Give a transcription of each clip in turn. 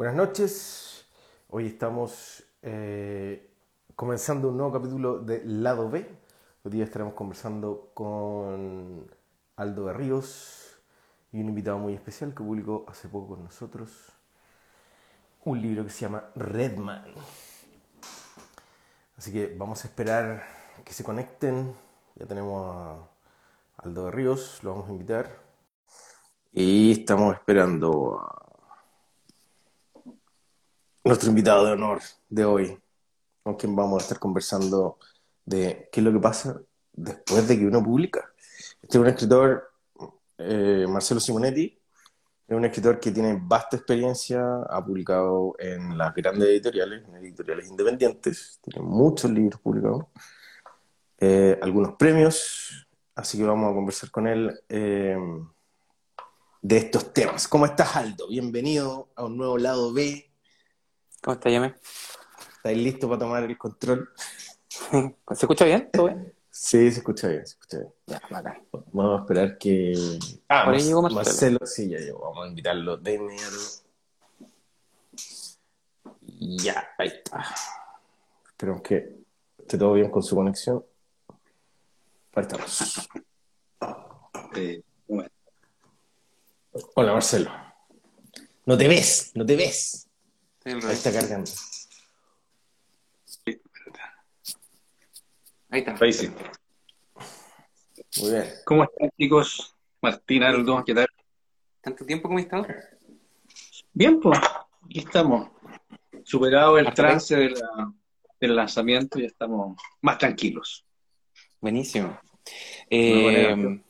Buenas noches. Hoy estamos eh, comenzando un nuevo capítulo de Lado B. Hoy estaremos conversando con Aldo de Ríos y un invitado muy especial que publicó hace poco con nosotros un libro que se llama Redman. Así que vamos a esperar que se conecten. Ya tenemos a Aldo de Ríos, lo vamos a invitar. Y estamos esperando a nuestro invitado de honor de hoy, con quien vamos a estar conversando de qué es lo que pasa después de que uno publica. Este es un escritor, eh, Marcelo Simonetti, es un escritor que tiene vasta experiencia, ha publicado en las grandes editoriales, en editoriales independientes, tiene muchos libros publicados, eh, algunos premios, así que vamos a conversar con él eh, de estos temas. ¿Cómo estás, Aldo? Bienvenido a un nuevo lado B ¿Cómo está, Yame? ¿Estáis listos para tomar el control? ¿Se escucha bien? ¿Todo bien? Sí, se escucha bien, se escucha bien. Ya, bacán. Vamos a esperar que... Ah, Por ahí Mar- llegó Marcelo. Marcelo. Sí, ya llegó. Vamos a invitarlo de inmediato. Ya, ahí está. Esperemos que esté todo bien con su conexión. Ahí estamos. Eh, un momento. Hola, Marcelo. No te ves, no te ves. Al Ahí está cargando. Ahí está. Ahí sí. Muy bien. ¿Cómo están, chicos? Martín, Aldo, ¿qué tal? ¿Tanto tiempo como he estado? Bien, pues, aquí estamos. Superado el trance de la- del lanzamiento, ya estamos más tranquilos. Buenísimo. Eh.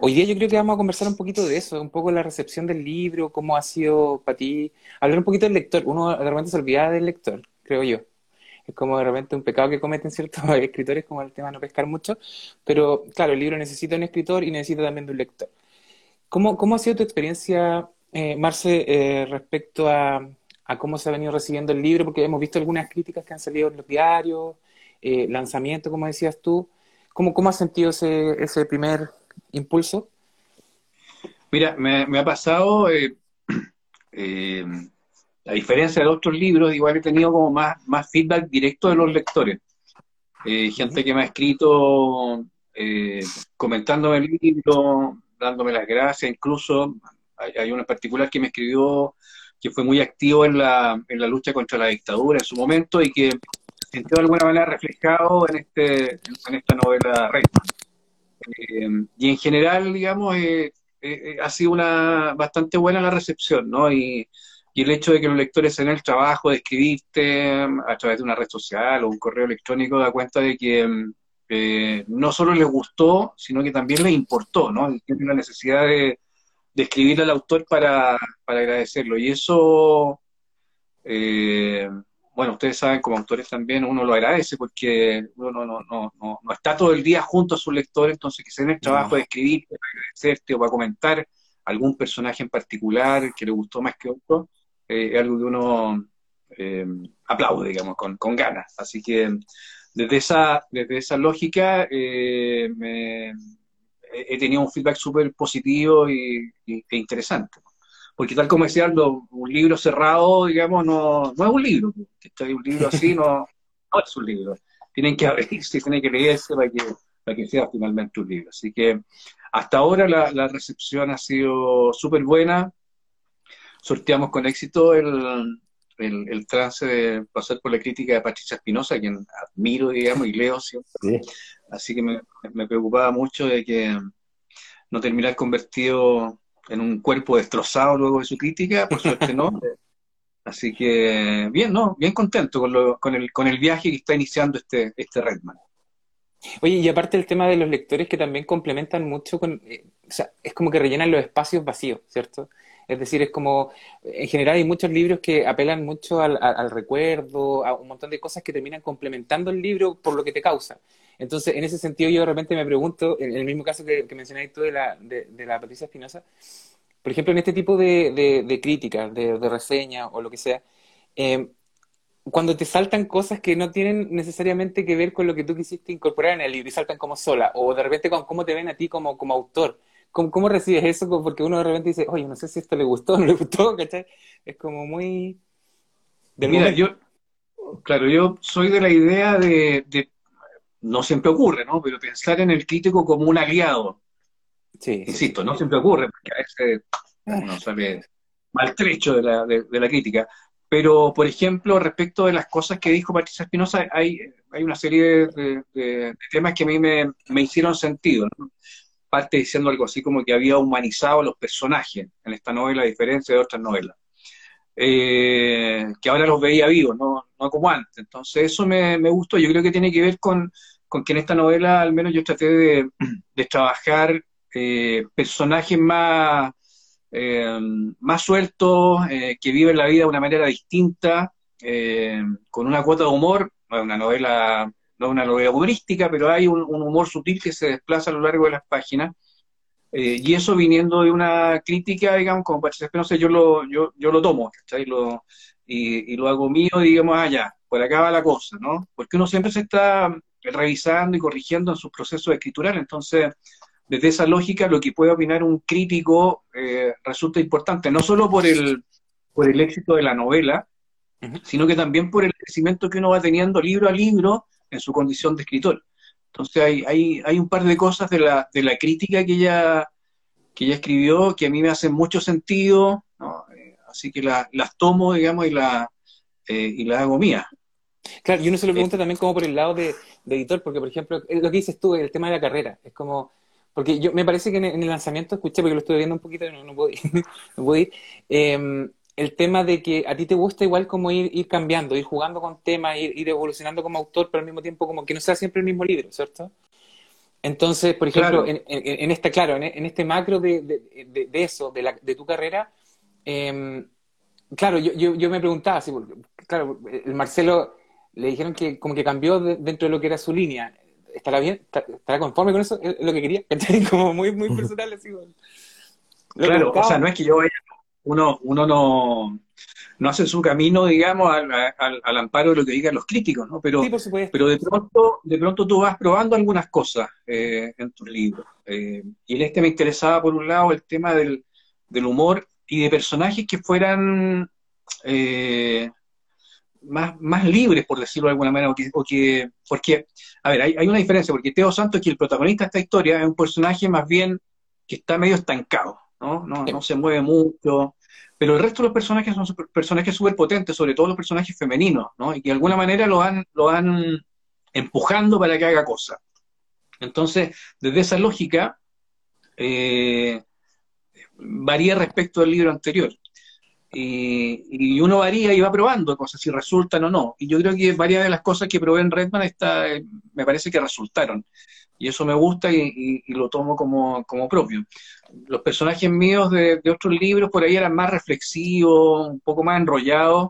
Hoy día yo creo que vamos a conversar un poquito de eso, un poco la recepción del libro, cómo ha sido para ti, hablar un poquito del lector. Uno de repente se olvida del lector, creo yo. Es como de repente un pecado que cometen ciertos escritores, como el tema de no pescar mucho. Pero claro, el libro necesita un escritor y necesita también de un lector. ¿Cómo, cómo ha sido tu experiencia, eh, Marce, eh, respecto a, a cómo se ha venido recibiendo el libro? Porque hemos visto algunas críticas que han salido en los diarios, eh, lanzamiento, como decías tú. ¿Cómo, cómo has sentido ese, ese primer impulso? Mira, me, me ha pasado, eh, eh, a diferencia de otros libros, igual he tenido como más, más feedback directo de los lectores. Eh, gente que me ha escrito eh, comentándome el libro, dándome las gracias, incluso hay, hay uno en particular que me escribió que fue muy activo en la, en la lucha contra la dictadura en su momento y que sintió de alguna manera reflejado en, este, en esta novela Rey. Eh, y en general, digamos, eh, eh, eh, ha sido una bastante buena la recepción, ¿no? Y, el hecho de que los lectores en el trabajo de escribirte a través de una red social o un correo electrónico da cuenta de que mm, eh, no solo les gustó, sino que también les importó, ¿no? Y tienen la necesidad de, de escribirle al autor para, para agradecerlo. Y eso, bueno, ustedes saben, como autores también uno lo agradece porque uno no, no, no, no, está todo el día junto a su lector, entonces que se den el trabajo de escribir, para agradecerte o para comentar algún personaje en particular que le gustó más que otro, eh, es algo que uno eh, aplaude, digamos, con, con ganas. Así que desde esa, desde esa lógica eh, me- he he tenido un feedback súper positivo y, y- e interesante. Porque tal como decía Aldo, un libro cerrado, digamos, no, no es un libro. Un libro así no, no es un libro. Tienen que abrirse, tienen que leerse para que, para que sea finalmente un libro. Así que hasta ahora la, la recepción ha sido súper buena. Sorteamos con éxito el, el, el trance de pasar por la crítica de Patricia Espinosa, quien admiro, digamos, y leo siempre. Sí. Así que me, me preocupaba mucho de que no terminar convertido en un cuerpo destrozado luego de su crítica, por suerte no. Así que bien, ¿no? Bien contento con, lo- con, el, con el viaje que está iniciando este, este Redman. Oye, y aparte el tema de los lectores que también complementan mucho con, eh, o sea, es como que rellenan los espacios vacíos, ¿cierto? Es decir, es como, en general hay muchos libros que apelan mucho al, al- al recuerdo, a un montón de cosas que terminan complementando el libro por lo que te causa. Entonces, en ese sentido, yo de repente me pregunto, en el mismo caso que, que mencionáis tú de la, de, de la Patricia Espinosa, por ejemplo, en este tipo de, de, de críticas, de, de reseñas o lo que sea, eh, cuando te saltan cosas que no tienen necesariamente que ver con lo que tú quisiste incorporar en el libro y saltan como sola, o de repente con cómo te ven a ti como, como autor, ¿cómo, cómo recibes eso? Porque uno de repente dice, oye, no sé si esto le gustó o no le gustó, ¿cachai? Es como muy... Mira, yo, claro, yo soy de la idea de, no siempre ocurre, ¿no? Pero pensar en el crítico como un aliado. Sí. Insisto, no siempre ocurre, porque a veces uno sale maltrecho de la, de, la crítica. Pero, por ejemplo, respecto de las cosas que dijo Patricia Espinosa, hay, hay una serie de, temas que a mí me, me hicieron sentido. ¿no? Parte diciendo algo así como que había humanizado a los personajes en esta novela, a diferencia de otras novelas. Eh, que ahora los veía vivos, no, no como antes. Entonces eso me, me, gustó, yo creo que tiene que ver con, con, que en esta novela al menos yo traté de, de trabajar eh, personajes más, eh, más sueltos, que viven la vida de una manera distinta, con una cuota de humor, no es una novela, no es una novela humorística, pero hay un, humor sutil que se desplaza a lo largo de las páginas. Eh, y eso viniendo de una crítica, digamos, como Patricia Espinosa, yo lo, yo, yo lo tomo, y, y, lo hago mío, digamos, allá, ah, por acá va la cosa, ¿no? Porque uno siempre se está revisando y corrigiendo en sus procesos escriturales, entonces, desde esa lógica, lo que puede opinar un crítico eh, resulta importante, no solo por el, por el éxito de la novela, sino que también por el crecimiento que uno va teniendo libro a libro en su condición de escritor. Entonces hay, hay, hay un par de cosas de la, de la crítica que ella, que ella escribió que a mí me hacen mucho sentido, eh, así que las tomo, digamos, y, la, eh, y las hago mía. Claro, y uno se lo pregunta también como por el lado de, editor, porque por ejemplo, lo que dices tú, el tema de la carrera, es como, porque yo me parece que en, el lanzamiento escuché, porque lo estoy viendo un poquito y no, no puedo ir, no puedo ir eh, el tema de que a ti te gusta igual como ir, ir cambiando, ir jugando con temas, ir, evolucionando como autor, pero al mismo tiempo como que no sea siempre el mismo libro, ¿cierto? Entonces, por ejemplo, en, en, esta, claro, en, este macro de, de, de, eso, de, la, de tu carrera, em, claro, yo, yo, yo, me preguntaba, si, claro, el Marcelo le dijeron que como que cambió dentro de lo que era su línea. ¿Estará bien? ¿Estará conforme con eso? ¿Es lo que quería? Como muy, muy personal, así. Claro, o sea, no es que yo vaya uno, uno no, no hace su camino, digamos, al, al, amparo de lo que digan los críticos, ¿no? Pero, pero de pronto, de pronto tú vas probando algunas cosas eh, en tus libros. Eh, y en este me interesaba, por un lado, el tema del, del humor y de personajes que fueran eh, más, más libres, por decirlo de alguna manera, o que, porque, a ver, hay, hay, una diferencia, porque Teo Santos, que el protagonista de esta historia, es un personaje más bien que está medio estancado, ¿no? No, no se mueve mucho. Pero el resto de los personajes son personajes súper potentes, sobre todo los personajes femeninos, ¿no? Y que de alguna manera lo van, lo van empujando para que haga cosas. Entonces, desde esa lógica, eh, varía respecto al libro anterior. Y, y, uno varía y va probando cosas, si resultan o no. Y yo creo que varias de las cosas que probé en Redman está, me parece que resultaron y eso me gusta y, lo tomo como, propio. Los personajes míos de, otros libros por ahí eran más reflexivos, un poco más enrollados.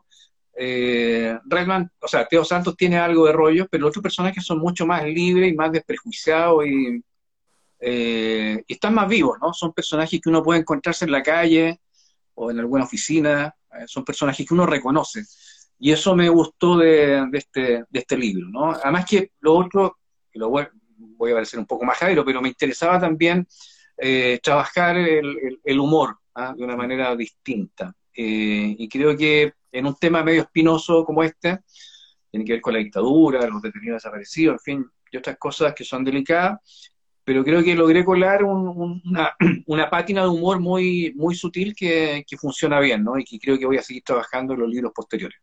Eh, Redman, o sea, Teo Santos tiene algo de rollo, pero los otros personajes son mucho más libres y más desprejuiciados eh, están más vivos, ¿no? Son personajes que uno puede encontrarse en la calle o en alguna oficina, eh, son personajes que uno reconoce. Y eso me gustó de, este, de este libro, ¿no? Además que lo otro, lo, voy a parecer un poco más jairo, pero me interesaba también eh, trabajar el, humor ¿ah? de una manera distinta. Eh, y creo que en un tema medio espinoso como este, tiene que ver con la dictadura, los detenidos desaparecidos, en fin, y otras cosas que son delicadas, pero creo que logré colar una, una, pátina de humor muy, muy sutil que, funciona bien, ¿no? Y que creo que voy a seguir trabajando en los libros posteriores.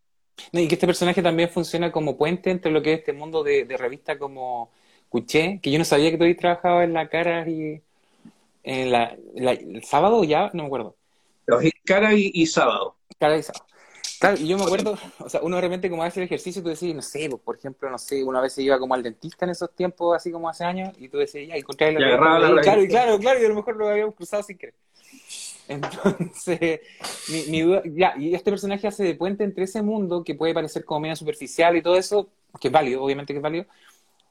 y que este personaje también funciona como puente entre lo que es este mundo de, de revista como escuché, que yo no sabía que tú habías trabajado en la cara y en la, el sábado ya, no me acuerdo. Cara y, sábado. Cara y sábado. Claro, y yo me acuerdo, o sea, uno de repente como hace el ejercicio, tú decís, no sé, pues, por ejemplo, no sé, una vez se iba como al dentista en esos tiempos, así como hace años, y tú decías, ya, encontré la, y Claro, y claro, claro, y a lo mejor lo habíamos cruzado sin querer. Entonces, mi, mi, duda, ya, y este personaje hace de puente entre ese mundo que puede parecer como medio superficial y todo eso, que es válido, obviamente que es válido,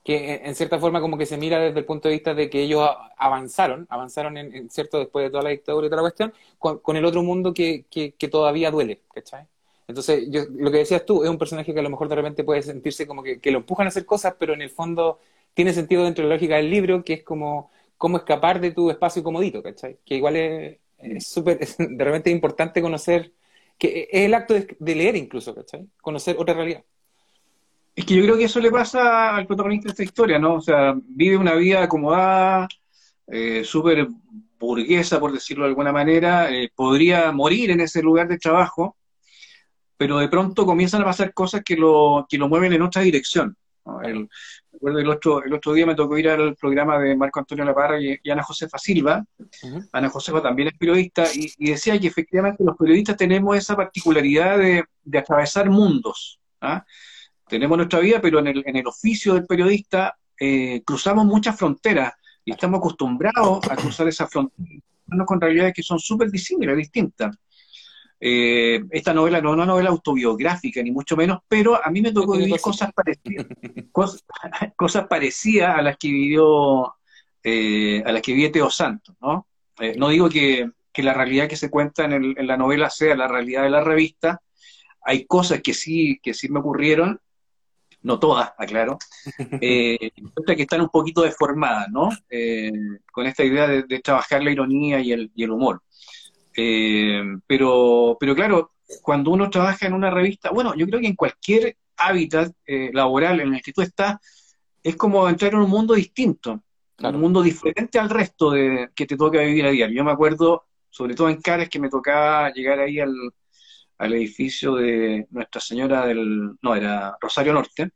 que en cierta forma como que se mira desde el punto de vista de que ellos avanzaron, avanzaron en, cierto después de toda la dictadura y toda la cuestión, con, el otro mundo que, que, todavía duele, ¿cachai? Entonces, yo, lo que decías tú, es un personaje que a lo mejor de repente puede sentirse como que, lo empujan a hacer cosas, pero en el fondo tiene sentido dentro de la lógica del libro, que es como, cómo escapar de tu espacio comodito, ¿cachai? Que igual es súper, de repente es importante conocer, que es el acto de, leer incluso, ¿cachai? Conocer otra realidad. Es que yo creo que eso le pasa al protagonista de esta historia, ¿no? O sea, vive una vida acomodada, eh, súper burguesa, por decirlo de alguna manera, eh, podría morir en ese lugar de trabajo, pero de pronto comienzan a pasar cosas que lo, que lo mueven en otra dirección. El, recuerdo el otro, el otro día me tocó ir al programa de Marco Antonio Laparra y, Ana Josefa Silva. Ana Josefa también es periodista y, decía que efectivamente los periodistas tenemos esa particularidad de, atravesar mundos. ¿ah? Tenemos nuestra vida, pero en el, en el oficio del periodista eh, cruzamos muchas fronteras y estamos acostumbrados a cruzar esas fronteras con realidades que son súper disímiles, distintas. Eh, esta novela no es una novela autobiográfica, ni mucho menos, pero a mí me tocó vivir cosas parecidas, cosas, parecidas a las que vivió, eh, a las que vive Teo Santos, ¿no? Eh, no digo que, la realidad que se cuenta en, la novela sea la realidad de la revista, hay cosas que sí, que sí me ocurrieron, no todas, aclaro, eh, que están un poquito deformadas, ¿no? con esta idea de, trabajar la ironía y el, y el humor. Eh, pero, pero claro, cuando uno trabaja en una revista, bueno, yo creo que en cualquier hábitat eh, laboral en el que tú estás, es como entrar en un mundo distinto, un mundo diferente al resto de que te toca vivir a diario. Yo me acuerdo, sobre todo en Cares, que me tocaba llegar ahí al, edificio de Nuestra Señora del, no, era Rosario Norte,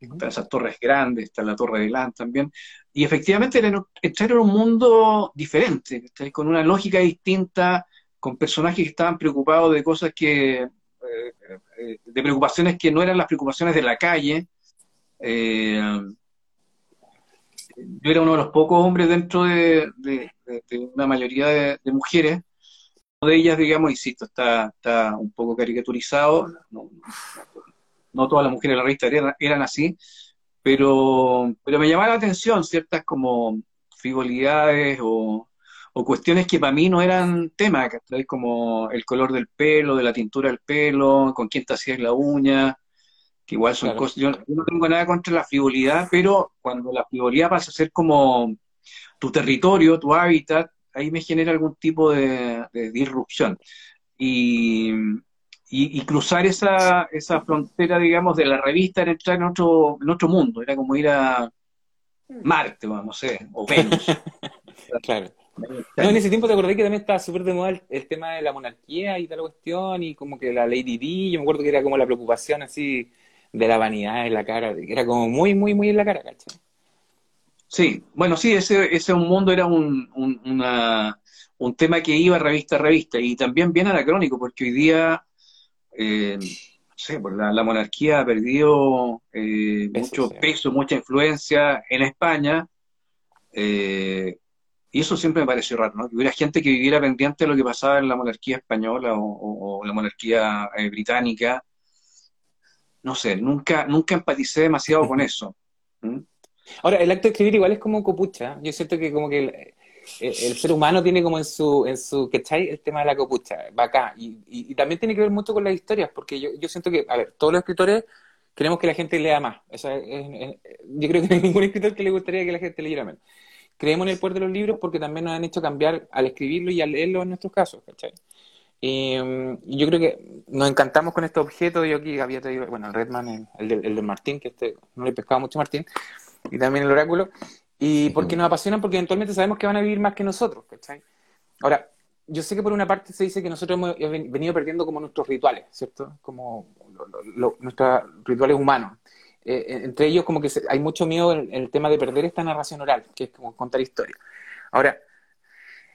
están esas torres grandes, está la Torre de Lán también, y efectivamente era entrar en un mundo diferente, con una lógica distinta, con personajes que estaban preocupados de cosas que, eh, eh, de preocupaciones que no eran las preocupaciones de la calle. Eh, yo era uno de los pocos hombres dentro de, una mayoría de, mujeres. Una de ellas, digamos, insisto, está, está un poco caricaturizado. No, todas las mujeres de la revista eran, eran así, pero, pero me llamaba la atención ciertas como frivolidades o, o cuestiones que para mí no eran temas, como el color del pelo, de la tintura del pelo, con quién te hacías la uña, que igual son cosas, yo, no tengo nada contra la frivolidad, pero cuando la frivolidad pasa a ser como tu territorio, tu hábitat, ahí me genera algún tipo de, disrupción. Y, y, cruzar esa, esa frontera, digamos, de la revista era entrar en otro, en otro mundo, era como ir a Marte, vamos, no sé, o Venus. claro. No, en ese tiempo te acordé que también estaba súper de moda el, tema de la monarquía y tal cuestión, y como que la Lady Di, yo me acuerdo que era como la preocupación así de la vanidad en la cara, que era como muy, muy, muy en la cara, ¿cachai? Sí, bueno, sí, ese, ese un mundo era un, un, tema que iba revista a revista y también bien anacrónico, porque hoy día, eh, no sé, pues la, monarquía ha perdido eh, mucho peso, mucha influencia en España. Eh, y eso siempre me pareció raro, ¿no? Que hubiera gente que viviera pendiente de lo que pasaba en la monarquía española o, la monarquía eh, británica. No sé, nunca, nunca empaticé demasiado con eso. Ahora, el acto de escribir igual es como copucha. Yo siento que como que el, ser humano tiene como en su, en su, ¿cachai? El tema de la copucha, va acá. Y, también tiene que ver mucho con las historias, porque yo, yo siento que, a ver, todos los escritores queremos que la gente lea más. yo creo que no hay ningún escritor que le gustaría que la gente leyera menos creemos en el poder de los libros porque también nos han hecho cambiar al escribirlo y al leerlo en nuestros casos, ¿cachai? Y, yo creo que nos encantamos con este objeto. Yo aquí había traído, bueno, el Redman, el, de, Martín, que este no le pescaba mucho Martín, y también el Oráculo. Y porque nos apasionan, porque eventualmente sabemos que van a vivir más que nosotros, ¿cachai? Ahora, yo sé que por una parte se dice que nosotros hemos venido perdiendo como nuestros rituales, ¿cierto? Como nuestros rituales humanos. Eh, entre ellos como que hay mucho miedo en, el tema de perder esta narración oral, que es como contar historia. Ahora,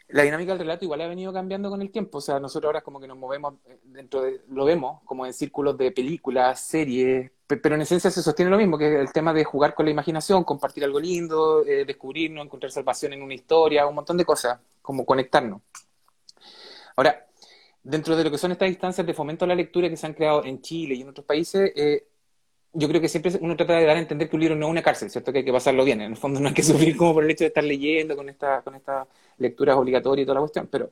la dinámica del relato igual ha venido cambiando con el tiempo, o sea, nosotros ahora como que nos movemos eh, dentro de, lo vemos como en círculos de películas, series, pero en esencia se sostiene lo mismo, que es el tema de jugar con la imaginación, compartir algo lindo, eh, descubrirnos, encontrar salvación en una historia, un montón de cosas, como conectarnos. Ahora, dentro de lo que son estas instancias de fomento a la lectura que se han creado en Chile y en otros países, eh, yo creo que siempre uno trata de dar a entender que un libro no es una cárcel, ¿cierto? Que hay que pasarlo bien. En el fondo no hay que sufrir como por el hecho de estar leyendo con esta, con estas lecturas obligatorias y toda la cuestión. Pero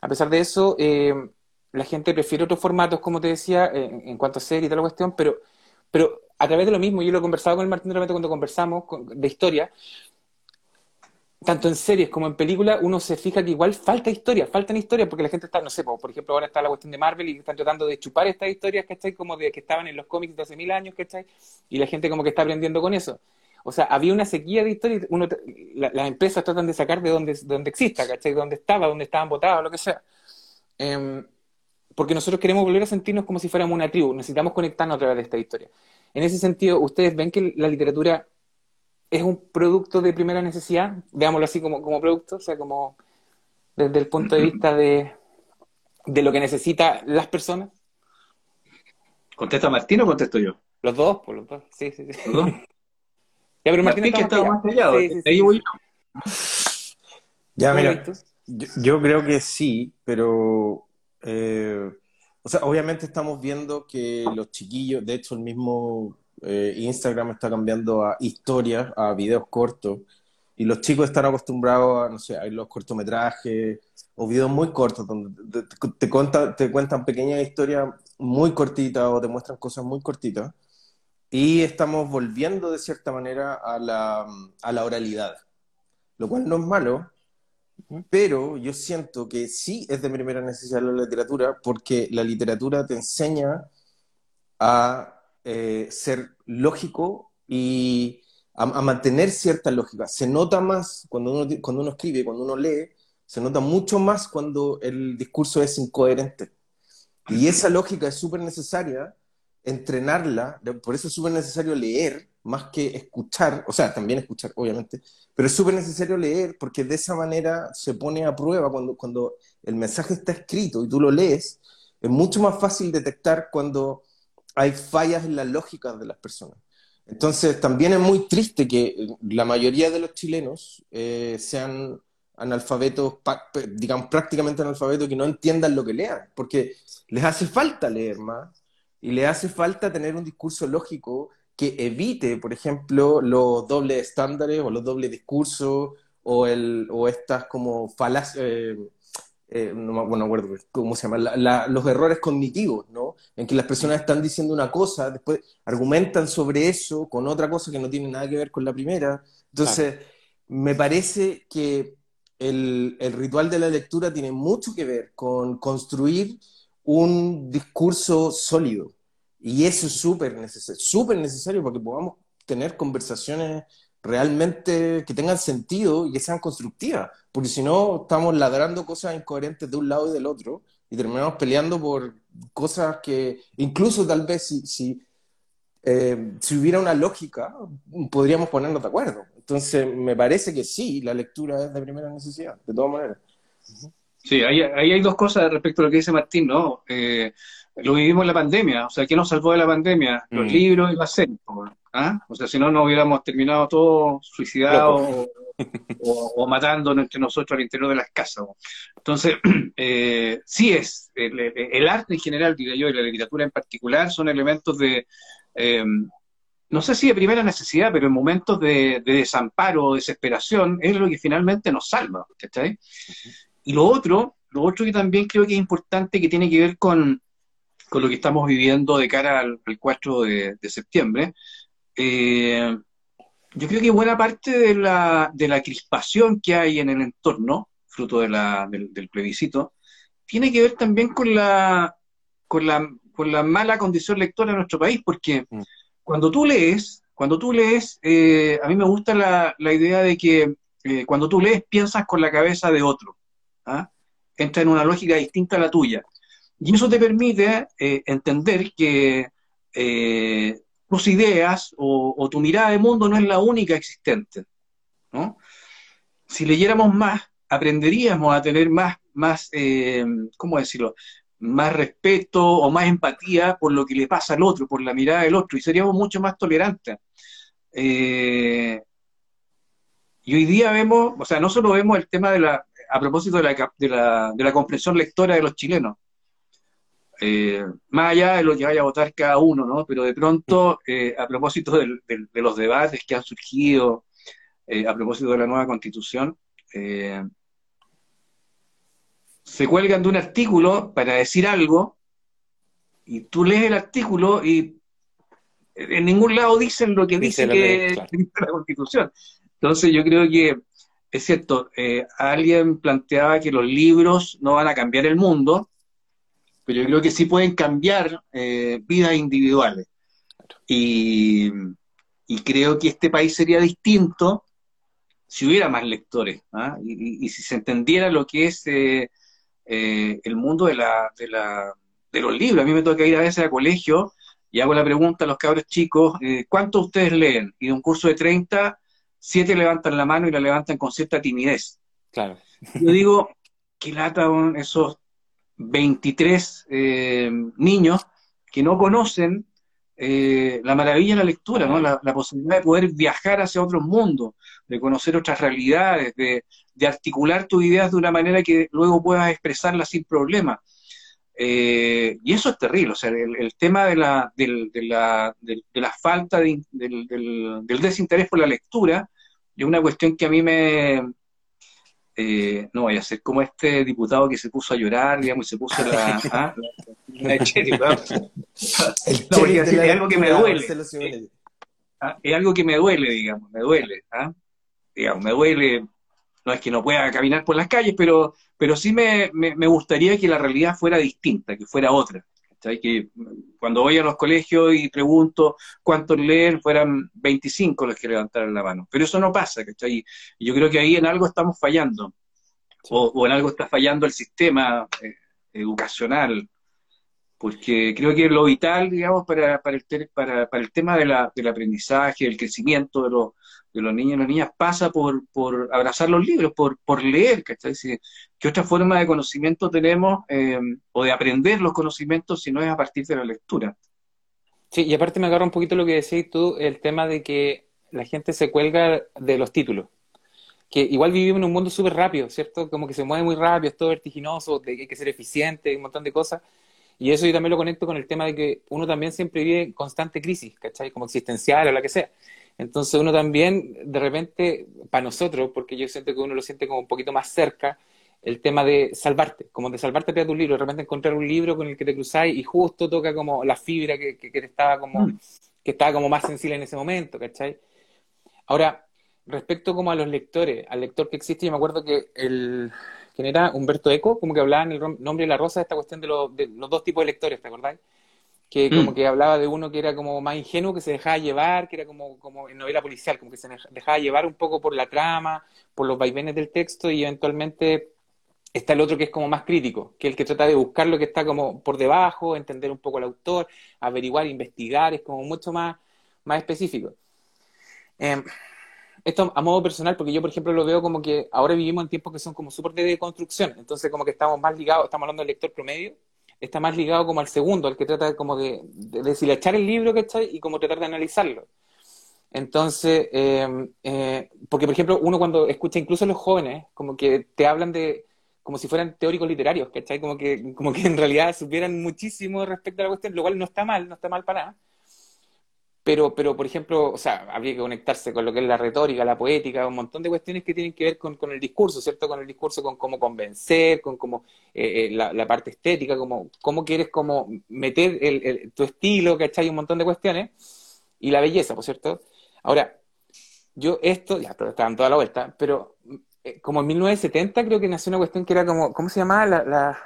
a pesar de eso, eh, la gente prefiere otros formatos, como te decía, en cuanto a serie y toda la cuestión, pero, pero a través de lo mismo, yo lo he conversado con el Martín repente cuando conversamos de historia, tanto en series como en películas, uno se fija que igual falta historia, faltan historias, porque la gente está, no sé, por ejemplo, ahora está la cuestión de Marvel y están tratando de chupar estas historias, ¿cachai? Como de que estaban en los cómics de hace mil años, ¿cachai? Y la gente como que está aprendiendo con eso. O sea, había una sequía de historias, uno, las empresas tratan de sacar de donde, donde exista, ¿cachai? Donde estaba, donde estaban votados, lo que sea. Em, porque nosotros queremos volver a sentirnos como si fuéramos una tribu, necesitamos conectarnos a través de esta historia. En ese sentido, ¿ustedes ven que la literatura es un producto de primera necesidad, veámoslo así como, como producto, o sea, como desde el punto de vista de, de lo que necesitan las personas. ¿Contesta Martín o contesto yo? Los dos, por los dos, sí, sí, sí. ¿Los dos? Ya, pero Martín, Martín que está estaba más callado. Sí, sí, Ahí sí. voy yo. Ya, ¿Cómo mira, yo creo que sí, pero, eh, o sea, obviamente estamos viendo que los chiquillos, de hecho el mismo eh, Instagram está cambiando a historias, a videos cortos, y los chicos están acostumbrados a, no sé, a los cortometrajes o videos muy cortos, donde te, te cuentan, te cuentan pequeñas historias muy cortitas o te muestran cosas muy cortitas, y estamos volviendo de cierta manera a la, a la oralidad, lo cual no es malo, pero yo siento que sí es de primera necesidad la literatura porque la literatura te enseña a eh, ser lógico y a, a mantener cierta lógica. Se nota más cuando uno, cuando uno escribe, cuando uno lee, se nota mucho más cuando el discurso es incoherente. Y esa lógica es súper necesaria entrenarla, por eso es súper necesario leer más que escuchar, o sea, también escuchar, obviamente, pero es súper necesario leer porque de esa manera se pone a prueba cuando, cuando el mensaje está escrito y tú lo lees, es mucho más fácil detectar cuando hay fallas en las lógicas de las personas. Entonces, también es muy triste que la mayoría de los chilenos eh, sean analfabetos, digamos, prácticamente analfabetos, que no entiendan lo que lean, porque les hace falta leer más y les hace falta tener un discurso lógico que evite, por ejemplo, los dobles estándares o los dobles discursos o, el, o estas como falacias, eh, eh, no me bueno, acuerdo cómo se llama, la- la- los errores cognitivos, ¿no? En que las personas están diciendo una cosa, después argumentan sobre eso con otra cosa que no tiene nada que ver con la primera. Entonces, me parece que el, el ritual de la lectura tiene mucho que ver con construir un discurso sólido. Y eso es súper necesario, súper necesario para que podamos tener conversaciones realmente que tengan sentido y que sean constructivas, porque si no estamos ladrando cosas incoherentes de un lado y del otro y terminamos peleando por cosas que incluso tal vez si, si, eh, si hubiera una lógica podríamos ponernos de acuerdo. Entonces me parece que sí, la lectura es de primera necesidad, de todas maneras. Sí, ahí, ahí hay dos cosas respecto a lo que dice Martín, ¿no? Eh, lo vivimos en la pandemia, o sea, ¿qué nos salvó de la pandemia? Los Mm. libros y las series, po, ¿ah? O sea, si no, nos hubiéramos terminado todos suicidados o, o- o matándonos entre nosotros al interior de las casas. Entonces, eh, sí es, el, arte en general, diría yo, y la literatura en particular, son elementos de, eh, no sé si de primera necesidad, pero en momentos de, de desamparo o desesperación, es lo que finalmente nos salva, ¿cachai? Y lo otro, lo otro que también creo que es importante, que tiene que ver con, con lo que estamos viviendo de cara al, al 4 de, de septiembre, eh, yo creo que buena parte de la, de la crispación que hay en el entorno, fruto de la, del, del plebiscito, tiene que ver también con la, con la, con la mala condición lectora de nuestro país, porque Mm. cuando tú lees, cuando tú lees, eh, a mí me gusta la, la idea de que eh, cuando tú lees piensas con la cabeza de otro, ¿ah? entra en una lógica distinta a la tuya. Y eso te permite eh, entender que eh, tus ideas o, tu mirada de mundo no es la única existente. ¿no? Si leyéramos más, aprenderíamos a tener más, más eh, ¿cómo decirlo? Más respeto o más empatía por lo que le pasa al otro, por la mirada del otro, y seríamos mucho más tolerantes. Eh, y hoy día vemos, o sea, no solo vemos el tema de la, a propósito de la, de la, de la comprensión lectora de los chilenos, eh, más allá de lo que vaya a votar cada uno, ¿no? Pero de pronto, eh, a propósito del- del- de los debates que han surgido, eh, a propósito de la nueva constitución, eh, se cuelgan de un artículo para decir algo, y tú lees el artículo y en ningún lado dicen lo que Dice dice lo que que- claro. dice la constitución. Entonces yo creo que es cierto, alguien planteaba que los libros no van a cambiar el mundo, pero yo creo que sí pueden cambiar eh, vidas individuales. Y, creo que este país sería distinto si hubiera más lectores ¿ah? y, si se entendiera lo que es eh, el mundo de, la, de, la, de, los libros. A mí me toca ir a veces a colegio y hago la pregunta a los cabros chicos, ¿cuántos ustedes leen? Y de un curso de 30 siete levantan la mano y la levantan con cierta timidez. Claro. Yo digo, que lata esos 23 eh, niños que no conocen eh, la maravilla de la lectura, ¿no? La, posibilidad de poder viajar hacia otros mundos, de conocer otras realidades, de, articular tus ideas de una manera que luego puedas expresarlas sin problema. Eh, y eso es terrible, o sea, el, tema de la, de, la, de, la falta del, del, desinterés por la lectura es una cuestión que a mí me... Eh, no vaya a ser como este diputado que se puso a llorar, digamos, y se puso la... ¿ah? es algo que me duele. Ah, es algo que me duele, digamos, me duele. ¿ah? Digamos, me duele no es que no pueda caminar por las calles, pero, pero sí me, me, gustaría que la realidad fuera distinta, que fuera otra. Que cuando voy a los colegios y pregunto cuántos leen, fueran 25 los que levantaron la mano. Pero eso no pasa, ¿cachai? Y yo creo que ahí en algo estamos fallando, o, en algo está fallando el sistema eh, educacional, porque creo que lo vital, digamos, para, para, el, para, para el tema de la, del aprendizaje, del crecimiento de los, de los niños y las niñas pasa por, por abrazar los libros, por, por leer, ¿cachai? ¿Qué otra forma de conocimiento tenemos eh, o de aprender los conocimientos si no es a partir de la lectura? Sí, y aparte me agarra un poquito lo que decías tú, el tema de que la gente se cuelga de los títulos. Que igual vivimos en un mundo súper rápido, ¿cierto? Como que se mueve muy rápido, es todo vertiginoso, de que hay que ser eficiente, un montón de cosas. Y eso yo también lo conecto con el tema de que uno también siempre vive en constante crisis, ¿cachai? Como existencial o la que sea. Entonces uno también, de repente, para nosotros, porque yo siento que uno lo siente como un poquito más cerca, el tema de salvarte, como de salvarte de tu libro, de repente encontrar un libro con el que te cruzáis y justo toca como la fibra que, que, te estaba como, mm. que estaba como más sensible en ese momento, ¿cachai? Ahora, respecto como a los lectores, al lector que existe, yo me acuerdo que el, ¿quién era? Humberto Eco, como que hablaba en el nombre de la rosa de esta cuestión de, de los dos tipos de lectores, ¿te acordáis? Que como mm. que hablaba de uno que era como más ingenuo, que se dejaba llevar, que era como, como en novela policial, como que se dejaba llevar un poco por la trama, por los vaivenes del texto y eventualmente está el otro que es como más crítico, que es el que trata de buscar lo que está como por debajo, entender un poco al autor, averiguar, investigar, es como mucho más, más específico. Em, esto a modo personal, porque yo, por ejemplo, lo veo como que ahora vivimos en tiempos que son como súper de deconstrucción, entonces como que estamos más ligados, estamos hablando del lector promedio, está más ligado como al segundo, al que trata como de, de, deshilachar el libro, ¿cachai? Y como tratar de analizarlo. Entonces, em, eh, porque por ejemplo, uno cuando escucha incluso a los jóvenes, como que te hablan de, como si fueran teóricos literarios, ¿cachai? Como que, como que en realidad supieran muchísimo respecto a la cuestión, lo cual no está mal, no está mal para nada. Pero, pero, por ejemplo, o sea, habría que conectarse con lo que es la retórica, la poética, un montón de cuestiones que tienen que ver con, con el discurso, ¿cierto? Con el discurso, con cómo convencer, con cómo eh, eh, la, parte estética, como cómo quieres como meter el, tu estilo, ¿cachai? Un montón de cuestiones. Y la belleza, por cierto. Ahora, yo esto, ya, está dando toda la vuelta, pero eh, como en 1970 creo que nació una cuestión que era como, ¿cómo se llamaba? La, la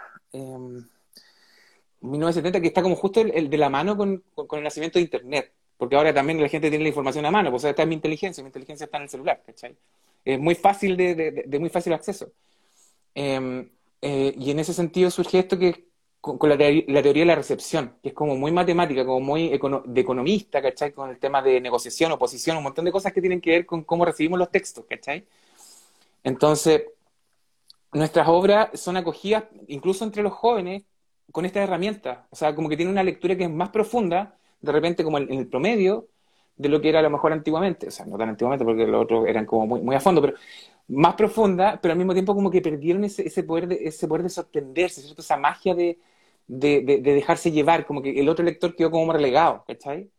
1970, em, que está como justo el, de la mano con, con el nacimiento de Internet porque ahora también la gente tiene la información a mano, pues esta es mi inteligencia, mi inteligencia está en el celular, ¿cachai? Es muy fácil de, de, muy fácil acceso. Em, eh, y en ese sentido surge esto que con, la, teoría de la recepción, que es como muy matemática, como muy de economista, ¿cachai? Con el tema de negociación, oposición, un montón de cosas que tienen que ver con cómo recibimos los textos, ¿cachai? Entonces, nuestras obras son acogidas incluso entre los jóvenes con estas herramientas, o sea, como que tiene una lectura que es más profunda, de repente como en el promedio de lo que era a lo mejor antiguamente, o sea, no tan antiguamente porque los otros eran como muy, muy a fondo, pero más profunda, pero al mismo tiempo como que perdieron ese, ese poder de, ese poder de sorprenderse, ¿cierto? esa magia de, de, de, dejarse llevar, como que el otro lector quedó como relegado, ¿cachai?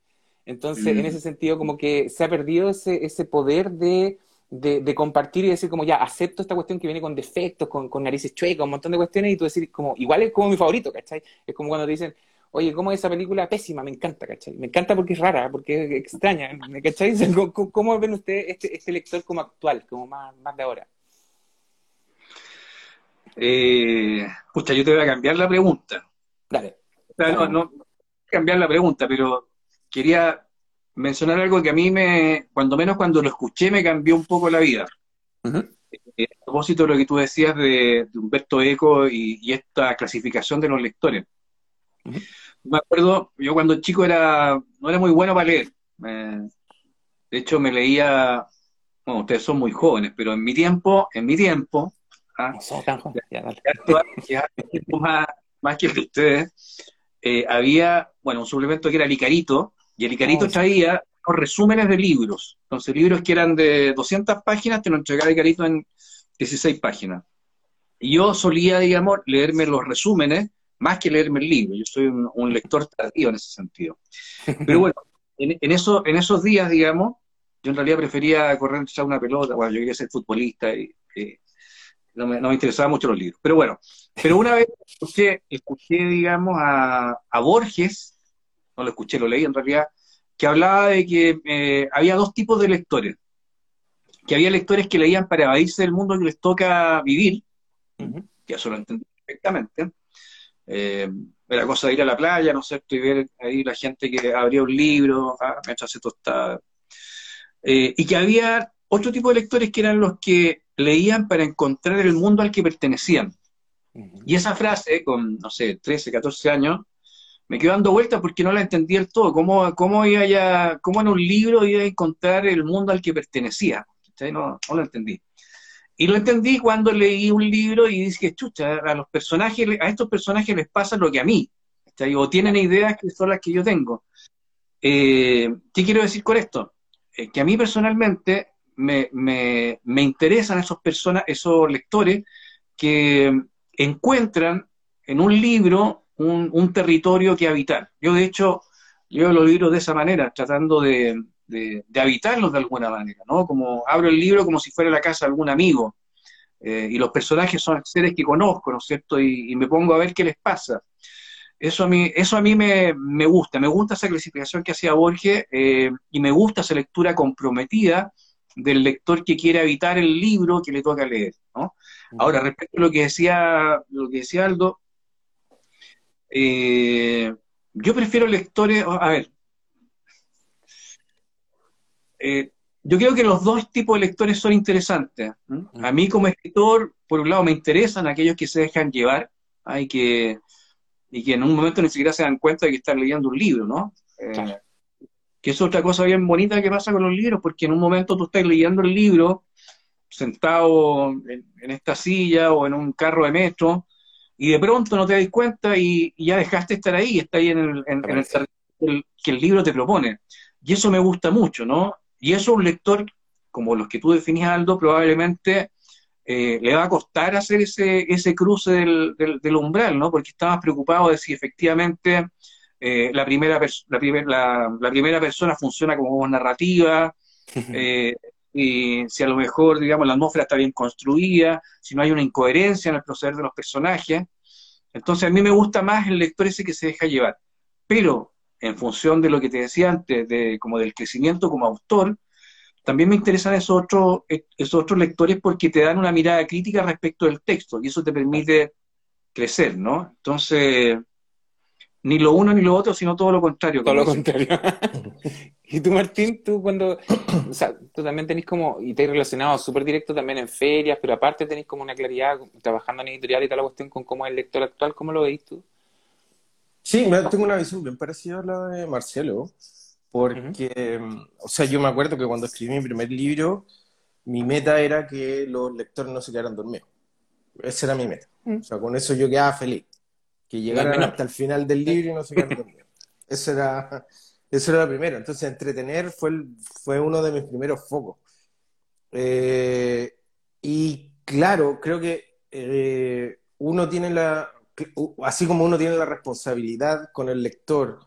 Entonces, en ese sentido, como que se ha perdido ese, ese poder de, de, compartir y decir como ya, acepto esta cuestión que viene con defectos, con, con narices chuecas, un montón de cuestiones, y tú decir como, igual es como mi favorito, ¿cachai? Es como cuando te dicen, oye, ¿cómo es esa película? Pésima, me encanta, ¿cachai? Me encanta porque es rara, porque es extraña, ¿cachai? ¿Cómo, cómo ven ustedes este, este lector como actual, como más, más de ahora? Eh, pucha, yo te voy a cambiar la pregunta. Dale. no, no cambiar la pregunta, pero quería mencionar algo que a mí me, cuando menos cuando lo escuché, me cambió un poco la vida. Eh, a propósito de lo que tú decías de, Humberto Eco y, esta clasificación de los lectores. Me acuerdo, yo cuando chico era, no era muy bueno para leer. de hecho, me leía, bueno, ustedes son muy jóvenes, pero en mi tiempo, en mi tiempo, ¿ah? más, que ustedes, eh, había, bueno, un suplemento que era el Icarito, y el Icarito oh, traía los resúmenes de libros. Entonces, libros que eran de 200 páginas, te lo entregaba Icarito en 16 páginas. Y yo solía, digamos, leerme los resúmenes más que leerme el libro. Yo soy un, lector tardío en ese sentido. Pero bueno, en, eso, en esos días, digamos, yo en realidad prefería correr echar una pelota, bueno, yo quería ser futbolista y, no, me, no, interesaban mucho los libros. Pero bueno, pero una vez escuché, escuché digamos, a, a Borges, no lo escuché, lo leí en realidad, que hablaba de que eh, había dos tipos de lectores. Que había lectores que leían para evadirse del mundo que les toca vivir, que eso lo entendí perfectamente, eh, era cosa de ir a la playa, ¿no es cierto? Y ver ahí la gente que abría un libro, ah, me echase tostada. Eh, y que había otro tipo de lectores que eran los que leían para encontrar el mundo al que pertenecían. Y esa frase, con, no sé, 13, 14 años, me quedó dando vueltas porque no la entendía del todo. ¿Cómo, cómo, iba ya, cómo en un libro iba a encontrar el mundo al que pertenecía? No, no lo entendí. Y lo entendí cuando leí un libro y dije, chucha, a los personajes, a estos personajes les pasa lo que a mí, o tienen ideas que son las que yo tengo. Eh, ¿Qué quiero decir con esto? Eh, que a mí personalmente me, me, me, interesan esos personas, esos lectores que encuentran en un libro un, un territorio que habitar. Yo, de hecho, leo los libros de esa manera, tratando de, de, habitarlos de alguna manera, ¿no? Como abro el libro como si fuera la casa de algún amigo, eh, y los personajes son seres que conozco, ¿no es cierto? Y, me pongo a ver qué les pasa. Eso a mí, eso a mí me, gusta, me gusta esa clasificación que hacía Borges eh, y me gusta esa lectura comprometida del lector que quiere habitar el libro que le toca leer, ¿no? Ahora, respecto a lo que decía, lo que decía Aldo, eh, yo prefiero lectores, a ver, eh, yo creo que los dos tipos de lectores son interesantes. A mí como escritor, por un lado, me interesan aquellos que se dejan llevar hay que, y que en un momento ni siquiera se dan cuenta de que están leyendo un libro, ¿no? Eh, que es otra cosa bien bonita que pasa con los libros, porque en un momento tú estás leyendo el libro sentado en, esta silla o en un carro de metro, y de pronto no te das cuenta y, ya dejaste estar ahí, está ahí en el, en, el, que el libro te propone. Y eso me gusta mucho, ¿no? Y eso un lector, como los que tú definías, Aldo, probablemente eh, le va a costar hacer ese, ese cruce del, del, umbral, ¿no? Porque está más preocupado de si efectivamente eh, la, primera la, la, primera persona funciona como narrativa, eh, y si a lo mejor, digamos, la atmósfera está bien construida, si no hay una incoherencia en el proceder de los personajes. Entonces, a mí me gusta más el lector ese que se deja llevar. Pero en función de lo que te decía antes, de, como del crecimiento como autor, también me interesan esos otros, esos otros lectores porque te dan una mirada crítica respecto del texto y eso te permite crecer, ¿no? Entonces, ni lo uno ni lo otro, sino todo lo contrario. Todo lo contrario. y tú, Martín, tú cuando, o sea, tú también tenés como, y te has relacionado súper directo también en ferias, pero aparte tenés como una claridad trabajando en editorial y tal la cuestión con cómo es el lector actual, ¿cómo lo veis tú? Sí, tengo una visión bien parecida a la de Marcelo, porque, o sea, yo me acuerdo que cuando escribí mi primer libro, mi meta era que los lectores no se quedaran dormidos. Esa era mi meta. Mm. O sea, con eso yo quedaba feliz. Que llegaran hasta el final del libro y no se quedaran dormidos. Eso era, eso era lo primero. Entonces, entretener fue, fue uno de mis primeros focos. Eh, y claro, creo que eh, uno tiene la, así como uno tiene la responsabilidad con el lector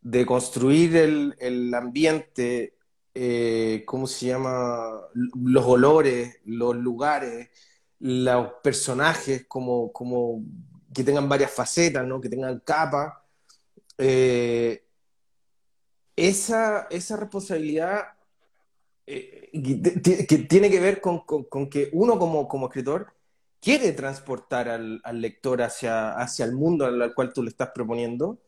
de construir el, ambiente, eh, ¿cómo se llama? Los olores, los lugares, los personajes, como, como que tengan varias facetas, ¿no? que tengan capas. eh, esa, esa responsabilidad eh, que tiene que ver con, que uno como, como escritor quiere transportar al, lector hacia, hacia el mundo al, cual tú le estás proponiendo.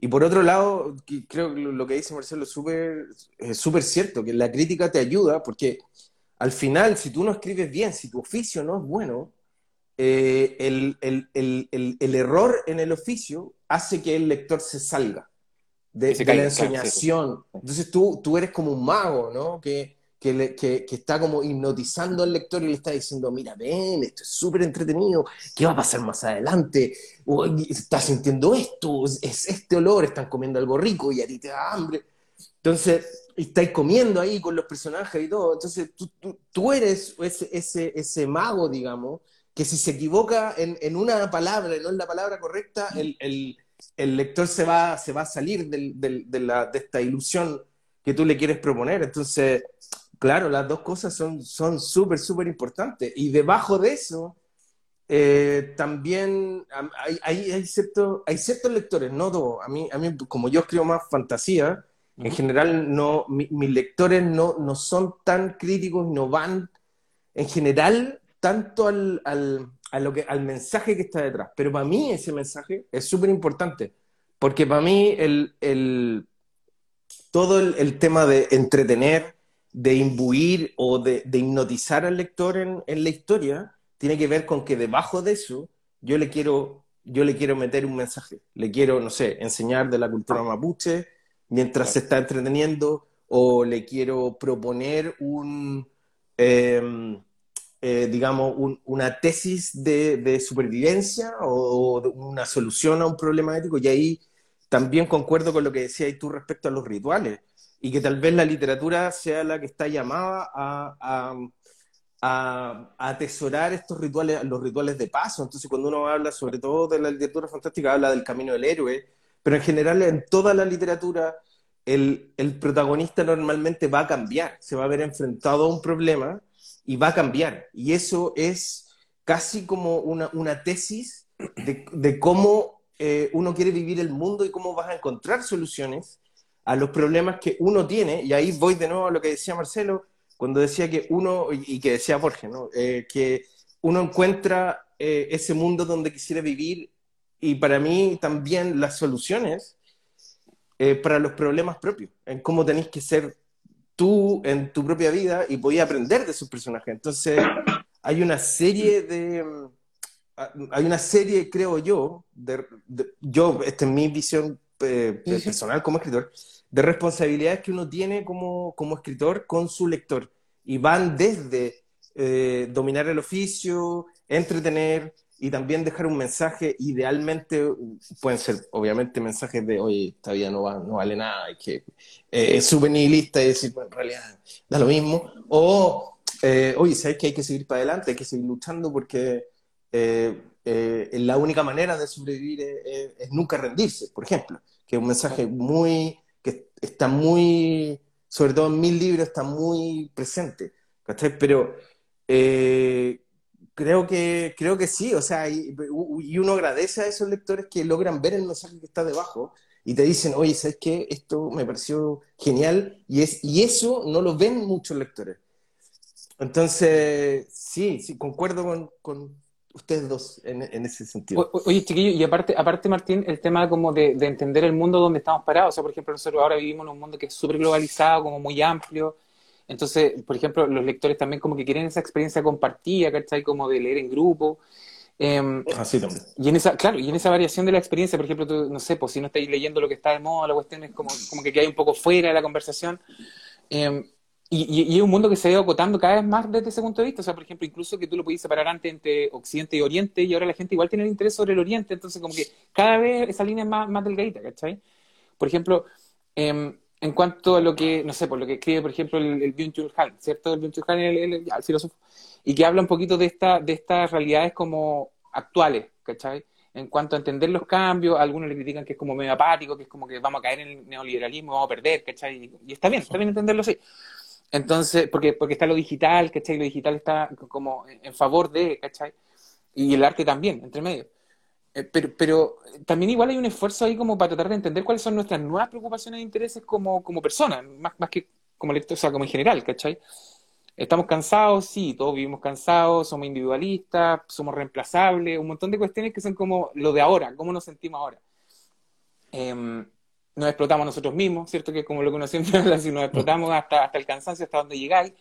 Y por otro lado, creo que lo que dice Marcelo es súper cierto, que la crítica te ayuda porque al final, si tú no escribes bien, si tu oficio no es bueno, eh, el, el, el, el, error en el oficio hace que el lector se salga de, la ensoñación. Entonces tú, tú eres como un mago, ¿no? Que, que, que, está como hipnotizando al lector y le está diciendo, mira, ven, esto es súper entretenido, ¿qué va a pasar más adelante? Estás sintiendo esto, es este olor, están comiendo algo rico y a ti te da hambre. Entonces, estáis comiendo ahí con los personajes y todo. Entonces, tú, tú, tú eres ese, ese, ese, mago, digamos, que si se equivoca en, en una palabra y no en la palabra correcta, el, el, el lector se va, se va a salir del, del, de, la, de esta ilusión que tú le quieres proponer. Entonces, claro, las dos cosas son súper, súper importantes. Y debajo de eso, eh, también hay, hay, hay, cierto, hay ciertos lectores, no todos. A mí, a mí, como yo escribo más fantasía, en general no, mis lectores no, no son tan críticos, no van en general tanto al, al, a lo que, al mensaje que está detrás. Pero para mí ese mensaje es súper importante, porque para mí el, el todo el, el, tema de entretener, de imbuir o de, de hipnotizar al lector en, en, la historia tiene que ver con que debajo de eso yo le quiero yo le quiero meter un mensaje, le quiero, no sé, enseñar de la cultura mapuche mientras se está entreteniendo o le quiero proponer un, em, eh, digamos, una tesis de, de supervivencia o, una solución a un problema ético. Y ahí también concuerdo con lo que decías tú respecto a los rituales y que tal vez la literatura sea la que está llamada a, a, atesorar estos rituales, los rituales de paso. Entonces, cuando uno habla sobre todo de la literatura fantástica, habla del camino del héroe, pero en general en toda la literatura el, el protagonista normalmente va a cambiar, se va a ver enfrentado a un problema y va a cambiar. Y eso es casi como una, una tesis de, de cómo eh, uno quiere vivir el mundo y cómo vas a encontrar soluciones a los problemas que uno tiene, y ahí voy de nuevo a lo que decía Marcelo, cuando decía que uno, y que decía Jorge, ¿no? Eh, que uno encuentra eh, ese mundo donde quisiera vivir, y para mí también las soluciones eh, para los problemas propios, en cómo tenéis que ser tú en tu propia vida y podías aprender de esos personajes. Entonces, hay una serie de, hay una serie, creo yo, de, yo, esta es mi visión eh, personal como escritor, de responsabilidades que uno tiene como, como escritor con su lector. Y van desde eh, dominar el oficio, entretener y también dejar un mensaje, idealmente, pueden ser obviamente mensajes de, oye, esta vida no, no vale nada, hay que eh, es súper nihilista y decir, bueno, en realidad da lo mismo, o, oye, ¿sabes que hay que seguir para adelante, hay que seguir luchando porque eh, eh, la única manera de sobrevivir es, nunca rendirse, por ejemplo, que es un mensaje muy, que está muy, sobre todo en mil libros, está muy presente, Pero eh, creo, que, creo que sí, o sea, y, uno agradece a esos lectores que logran ver el mensaje que está debajo y te dicen, oye, ¿sabes qué? Esto me pareció genial y, es, y eso no lo ven muchos lectores. Entonces, sí, sí, concuerdo con, ustedes dos en, ese sentido. oye, chiquillo, y aparte, aparte Martín, el tema como de, entender el mundo donde estamos parados. O sea, por ejemplo, nosotros ahora vivimos en un mundo que es súper globalizado, como muy amplio. Entonces, por ejemplo, los lectores también como que quieren esa experiencia compartida, ¿cachai? Como de leer en grupo. Eh, Así también. Y en esa, claro, y en esa variación de la experiencia, por ejemplo, tú, no sé, pues si no estáis leyendo lo que está de moda, la cuestión es como, como que hay un poco fuera de la conversación. Eh, y, es un mundo que se ha ido acotando cada vez más desde ese punto de vista. O sea, por ejemplo, incluso que tú lo podías separar antes entre Occidente y Oriente, y ahora la gente igual tiene el interés sobre el Oriente. Entonces, como que cada vez esa línea es más, más delgadita, ¿cachai? Por ejemplo, em, en cuanto a lo que, no sé, por lo que escribe, por ejemplo, el, Byung-Chul Han, ¿cierto? El Byung-Chul Han, el, filósofo, y que habla un poquito de, esta, de estas realidades como actuales, ¿cachai? En cuanto a entender los cambios, algunos le critican que es como medio apático, que es como que vamos a caer en el neoliberalismo, vamos a perder, ¿cachai? Y está bien, está bien entenderlo así. Entonces, porque, porque está lo digital, ¿cachai? Lo digital está como en favor de, ¿cachai? Y el arte también, entre medio. Eh, pero, pero también igual hay un esfuerzo ahí como para tratar de entender cuáles son nuestras nuevas preocupaciones e intereses como, como personas, más, más que como lector, o sea, como en general, ¿cachai? Estamos cansados, sí, todos vivimos cansados, somos individualistas, somos reemplazables, un montón de cuestiones que son como lo de ahora, cómo nos sentimos ahora. Em, nos explotamos nosotros mismos, ¿cierto? Que como lo que uno siempre habla, si nos explotamos hasta, hasta el cansancio, hasta donde llegáis,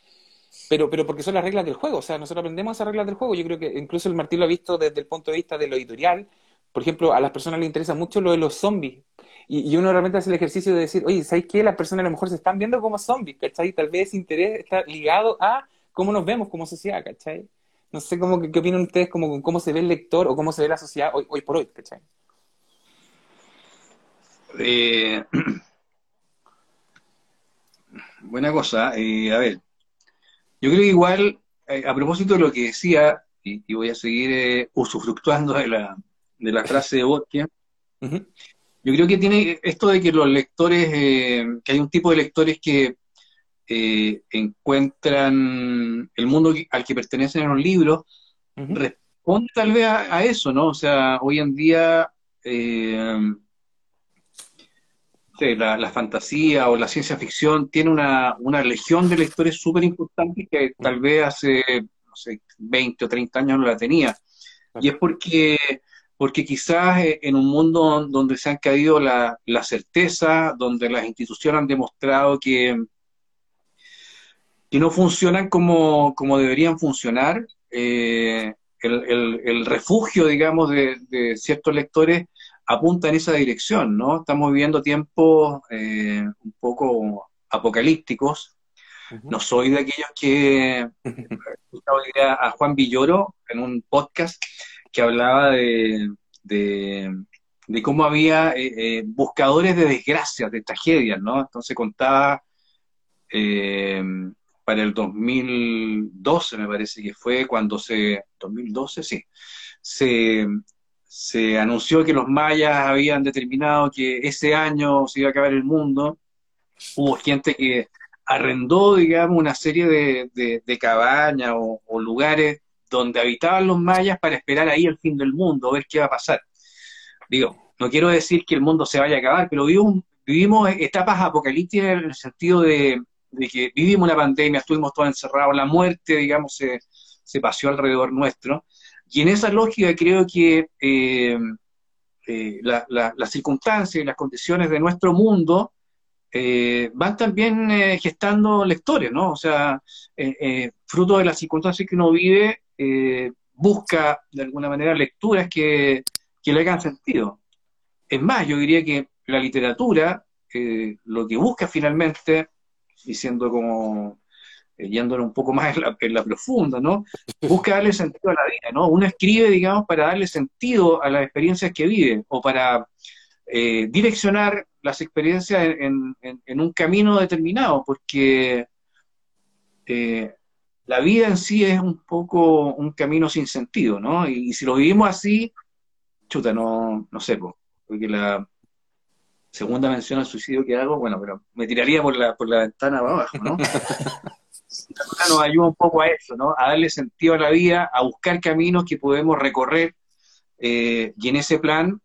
pero, pero porque son las reglas del juego, o sea, nosotros aprendemos esas reglas del juego, yo creo que incluso el Martín lo ha visto desde el punto de vista de lo editorial, por ejemplo, a las personas les interesa mucho lo de los zombies, y, uno realmente hace el ejercicio de decir, oye, ¿sabes qué? Las personas a lo mejor se están viendo como zombies, ¿cachai? Tal vez ese interés está ligado a cómo nos vemos como sociedad, ¿cachai? No sé cómo, qué, opinan ustedes como cómo se ve el lector o cómo se ve la sociedad hoy, hoy por hoy, ¿cachai? Eh, buena cosa. Eh, a ver, yo creo que igual, eh, a propósito de lo que decía, y, voy a seguir usufructuando de la, de la frase de Botkin, yo creo que tiene esto de que los lectores, que hay un tipo de lectores que encuentran el mundo al que pertenecen en los libros, responde tal vez a, eso, ¿no? O sea, hoy en día la, fantasía o la ciencia ficción tiene una, una legión de lectores súper importantes que tal vez hace, no sé, 20 o 30 años no la tenía. Y es porque, porque quizás eh, en un mundo donde se han caído la, la certeza, donde las instituciones han demostrado que, que no funcionan como, como deberían funcionar, eh, el, el, refugio, digamos, de, de ciertos lectores apunta en esa dirección, ¿no? Estamos viviendo tiempos eh, un poco apocalípticos. No soy de aquellos que a Juan Villoro en un podcast que hablaba de, de, cómo había eh, eh, buscadores de desgracias, de tragedias, ¿no? Entonces contaba para el 2012, me parece que fue cuando se, 2012, sí, se, se anunció que los mayas habían determinado que ese año se iba a acabar el mundo. Hubo gente que arrendó, digamos, una serie de, cabañas o, lugares donde habitaban los mayas para esperar ahí el fin del mundo, ver qué va a pasar. Digo, no quiero decir que el mundo se vaya a acabar, pero vivimos, etapas apocalípticas en el sentido de, que vivimos una pandemia, estuvimos todos encerrados, la muerte, digamos, se, se paseó alrededor nuestro. Y en esa lógica creo que eh, eh, las circunstancias y las condiciones de nuestro mundo eh, van también gestando lectores, ¿no? O sea, fruto de las circunstancias que uno vive, busca de alguna manera lecturas que, le hagan sentido. Es más, yo diría que la literatura lo que busca finalmente, diciendo como yéndolo un poco más en la, profunda, ¿no? Busca darle sentido a la vida, ¿no? Uno escribe, digamos, para darle sentido a las experiencias que vive o para eh, direccionar las experiencias en, un camino determinado, porque eh, la vida en sí es un poco un camino sin sentido, ¿no? Y, si lo vivimos así, chuta, no, no sé, porque la segunda mención al suicidio que hago, bueno, pero me tiraría por la, por la ventana abajo, ¿no? nos ayuda un poco a eso, ¿no? A darle sentido a la vida, a buscar caminos que podemos recorrer. Eh, y en ese plan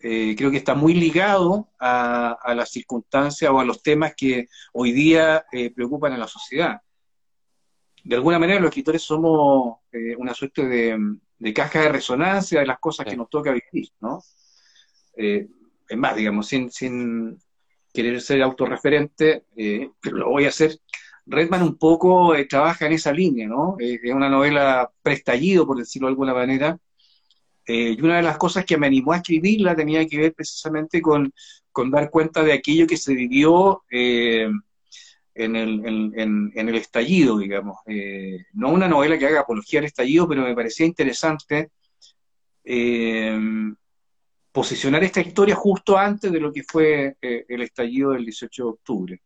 eh, creo que está muy ligado a, las circunstancias o a los temas que hoy día eh, preocupan a la sociedad. De alguna manera los escritores somos una suerte de, caja de resonancia de las cosas que nos toca vivir, ¿no? es más, digamos, sin, sin querer ser autorreferente, pero lo voy a hacer, Redman un poco eh, trabaja en esa línea, ¿no? Eh, es una novela prestallido, por decirlo de alguna manera, eh, y una de las cosas que me animó a escribirla tenía que ver precisamente con, dar cuenta de aquello que se vivió en el, en, el, estallido, digamos. no una novela que haga apología al estallido, pero me parecía interesante posicionar esta historia justo antes de lo que fue el estallido del 18 de octubre.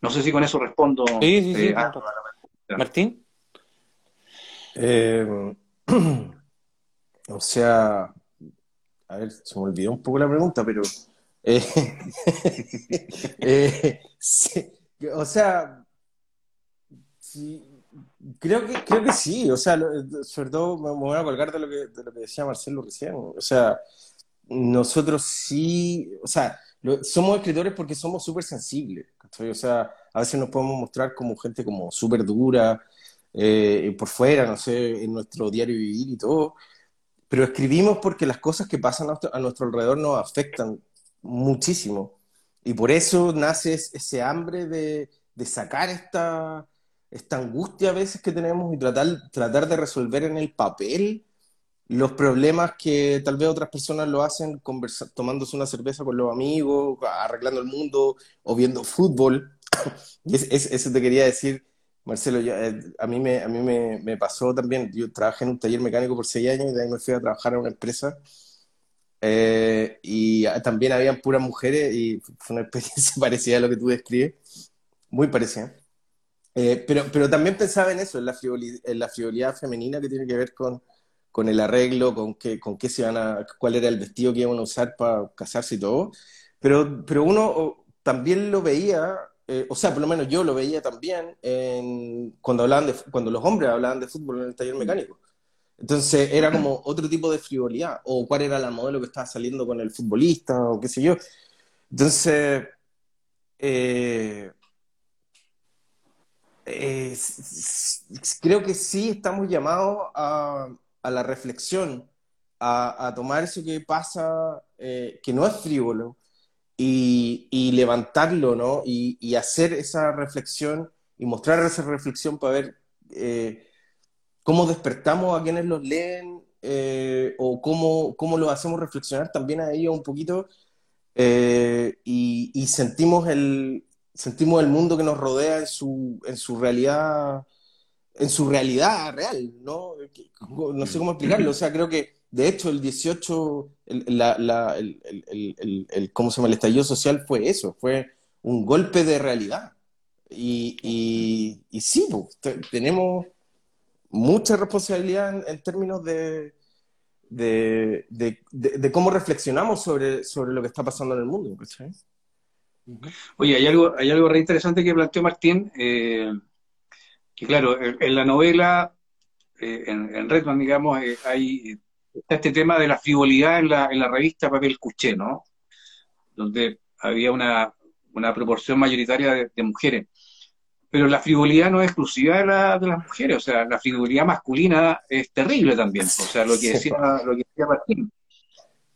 No sé si con eso respondo. Sí, sí, sí. Eh, Martín. Eh, o sea, a ver, se me olvidó un poco la pregunta, pero... Eh, o sea, Creo que, creo que sí, o sea, sobre todo me voy a colgar de lo que, de lo que decía Marcelo recién. O sea, nosotros sí, o sea, somos escritores porque somos súper sensibles. O sea, a veces nos podemos mostrar como gente como súper dura, eh, por fuera, no sé, en nuestro diario vivir y todo, pero escribimos porque las cosas que pasan a nuestro, alrededor nos afectan muchísimo. Y por eso nace ese hambre de, de sacar esta, esta angustia a veces que tenemos y tratar, tratar de resolver en el papel los problemas que tal vez otras personas lo hacen tomándose una cerveza con los amigos, arreglando el mundo o viendo fútbol. eso te quería decir, Marcelo, eh, a mí, me, a mí me, pasó también, yo trabajé en un taller mecánico por seis años y de me fui a trabajar en una empresa eh, y también habían puras mujeres y fue una experiencia parecida a lo que tú describes, muy parecida. Eh, pero, pero también pensaba en eso, en la, en la frivolidad femenina que tiene que ver con, con el arreglo, con qué, con qué se van a, cuál era el vestido que iban a usar para casarse y todo. Pero, pero uno también lo veía, eh, o sea, por lo menos yo lo veía también en, cuando, hablaban de, cuando los hombres hablaban de fútbol en el taller mecánico. Entonces era como otro tipo de frivolidad, o cuál era la modelo que estaba saliendo con el futbolista, o qué sé yo. Entonces, eh, eh, creo que sí estamos llamados a, a la reflexión, a, tomar eso que pasa, eh, que no es frívolo, y, levantarlo, ¿no? Y, hacer esa reflexión y mostrar esa reflexión para ver eh, cómo despertamos a quienes los leen eh, o cómo, cómo lo hacemos reflexionar también a ellos un poquito y, y, sentimos, el, sentimos el mundo que nos rodea en su, en su realidad en su realidad real, ¿no? No sé cómo explicarlo, o sea, creo que de hecho el 18, el, la, el, el, ¿cómo se llama? El estallido social fue eso, fue un golpe de realidad. Y, y, y sí, pues, tenemos mucha responsabilidad en, términos de, de, de, cómo reflexionamos sobre, sobre lo que está pasando en el mundo. Oye, hay algo, hay algo re interesante que planteó Martín. Eh, que claro, en, la novela, eh, en, Redman, digamos, eh, hay este tema de la frivolidad en la, en la revista Papel Cuché, ¿no? Donde había una, una proporción mayoritaria de, mujeres. Pero la frivolidad no es exclusiva de, la, de, las mujeres, o sea, la frivolidad masculina es terrible también, o sea, lo que decía, lo que decía Martín.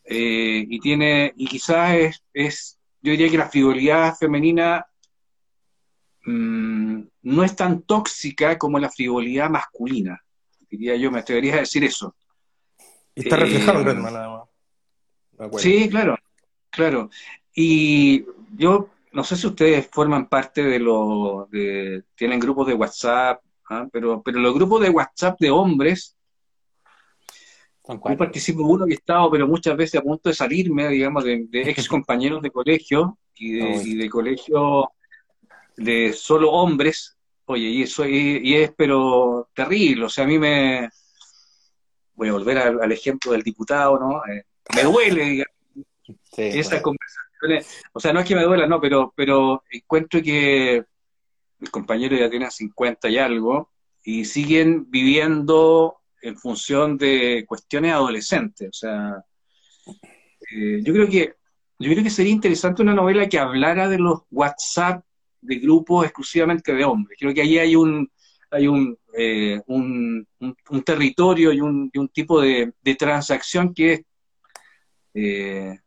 Eh, y tiene, y quizás es, es, yo diría que la frivolidad femenina mmm, no es tan tóxica como la frivolidad masculina. Diría yo, me atrevería a decir eso. está reflejado en Redman, además. Sí, claro, claro. Y yo no sé si ustedes forman parte de los, tienen grupos de WhatsApp, ¿ah? pero, pero los grupos de WhatsApp de hombres, yo participo uno que he estado, pero muchas veces a punto de salirme, digamos, de, ex compañeros de colegio y de, y de colegio de solo hombres, oye, y eso y, es pero terrible, o sea, a mí me voy a volver al, ejemplo del diputado, ¿no? Eh, me duele, digamos, esas conversaciones, o sea, no es que me duela, no, pero, pero encuentro que mis compañeros ya tienen 50 y algo y siguen viviendo en función de cuestiones adolescentes, o sea, eh, yo creo que yo creo que sería interesante una novela que hablara de los WhatsApp de grupos exclusivamente de hombres. Creo que ahí hay un, hay un, eh, un, un, territorio y un, y un tipo de, de, transacción que es, eh,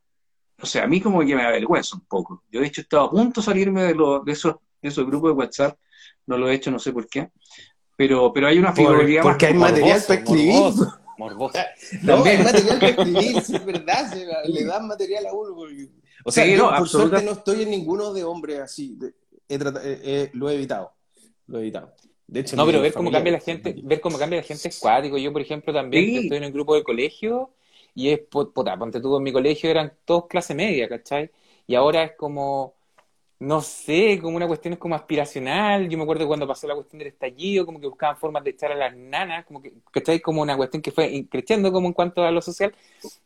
no sé, a mí como que me avergüenza un poco. Yo de hecho he estado a punto de salirme de, de, esos, de esos grupos de WhatsApp, no lo he hecho, no sé por qué, pero, pero hay una figura Porque hay material para escribir. No, hay material para escribir, sí, es verdad, le dan material a uno. O sea, yo, por suerte no estoy en ninguno de hombres así. De, lo he evitado. Lo he evitado. De hecho, no, pero ver cómo cambia la gente, ver cómo cambia la gente es cuático. Yo, por ejemplo, también estoy en un grupo de colegio y es, puta, ponte tú en mi colegio eran todos clase media, ¿cachai? Y ahora es como, no sé, como una cuestión es como aspiracional. Yo me acuerdo cuando pasó la cuestión del estallido, como que buscaban formas de echar a las nanas, como que, ¿cachai? Como una cuestión que fue creciendo como en cuanto a lo social,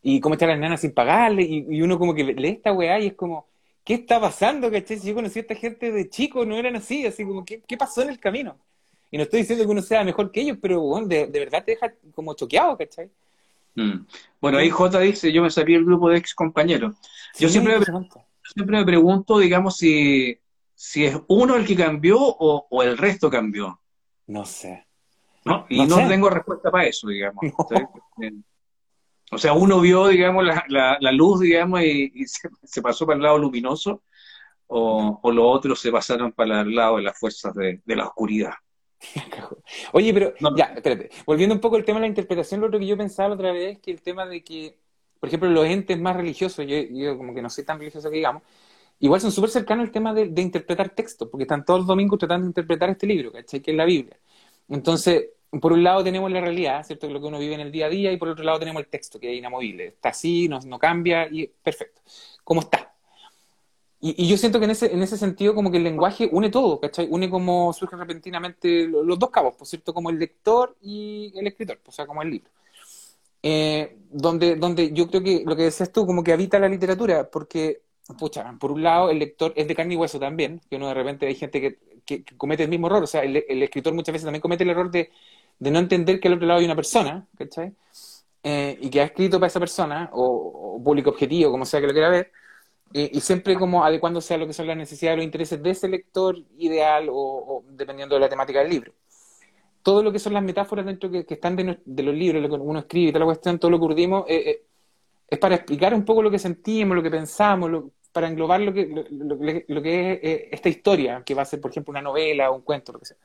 y cómo echar a las nanas sin pagarle, y, y uno como que lee esta weá y es como, ¿qué está pasando? ¿Cachai? Si yo conocí a esta gente de chico, no eran así, así como, ¿qué, qué pasó en el camino? Y no estoy diciendo que uno sea mejor que ellos, pero bueno, de, verdad te deja como choqueado, ¿cachai? Mm. Bueno, ahí J dice, yo me salí del grupo de ex compañeros. Yo siempre, me, siempre me pregunto, digamos, si, si es uno el que cambió o, el resto cambió. No sé. ¿No? Y no, tengo respuesta para eso, digamos. O sea, uno vio, digamos, la, la, luz, digamos, y, se, pasó para el lado luminoso, o, o los otros se pasaron para el lado de las fuerzas de, la oscuridad. Oye, pero ya, espérate. Volviendo un poco al tema de la interpretación, lo otro que yo pensaba otra vez es que el tema de que, por ejemplo, los entes más religiosos, yo, yo como que no soy tan religioso que digamos, igual son súper cercanos al tema de, de interpretar textos, porque están todos los domingos tratando de interpretar este libro, ¿cachai? Que es la Biblia. Entonces, por un lado tenemos la realidad, ¿cierto? Lo que uno vive en el día a día, y por otro lado tenemos el texto, que es inamovible. Está así, no, no cambia, y perfecto. ¿Cómo está? Y, yo siento que en ese, en ese sentido como que el lenguaje une todo, ¿cachai? Une como surgen repentinamente los, dos cabos, por cierto, como el lector y el escritor, o sea, como el libro. Eh, donde, donde yo creo que lo que decías tú, como que habita la literatura, porque, pucha, por un lado el lector es de carne y hueso también, que uno de repente hay gente que, que, comete el mismo error, o sea, el escritor muchas veces también comete el error de de no entender que al otro lado hay una persona, ¿cachai? Eh, y que ha escrito para esa persona, o, público objetivo, como sea que lo quiera ver, eh, y siempre como adecuándose a lo que son las necesidades o los intereses de ese lector ideal o, dependiendo de la temática del libro. Todo lo que son las metáforas dentro que, están de, los libros, lo que uno escribe y toda la cuestión, todo lo que urdimos, eh, es para explicar un poco lo que sentimos, lo que pensamos, para englobar lo que, lo, que es esta historia, que va a ser, por ejemplo, una novela o un cuento, lo que sea.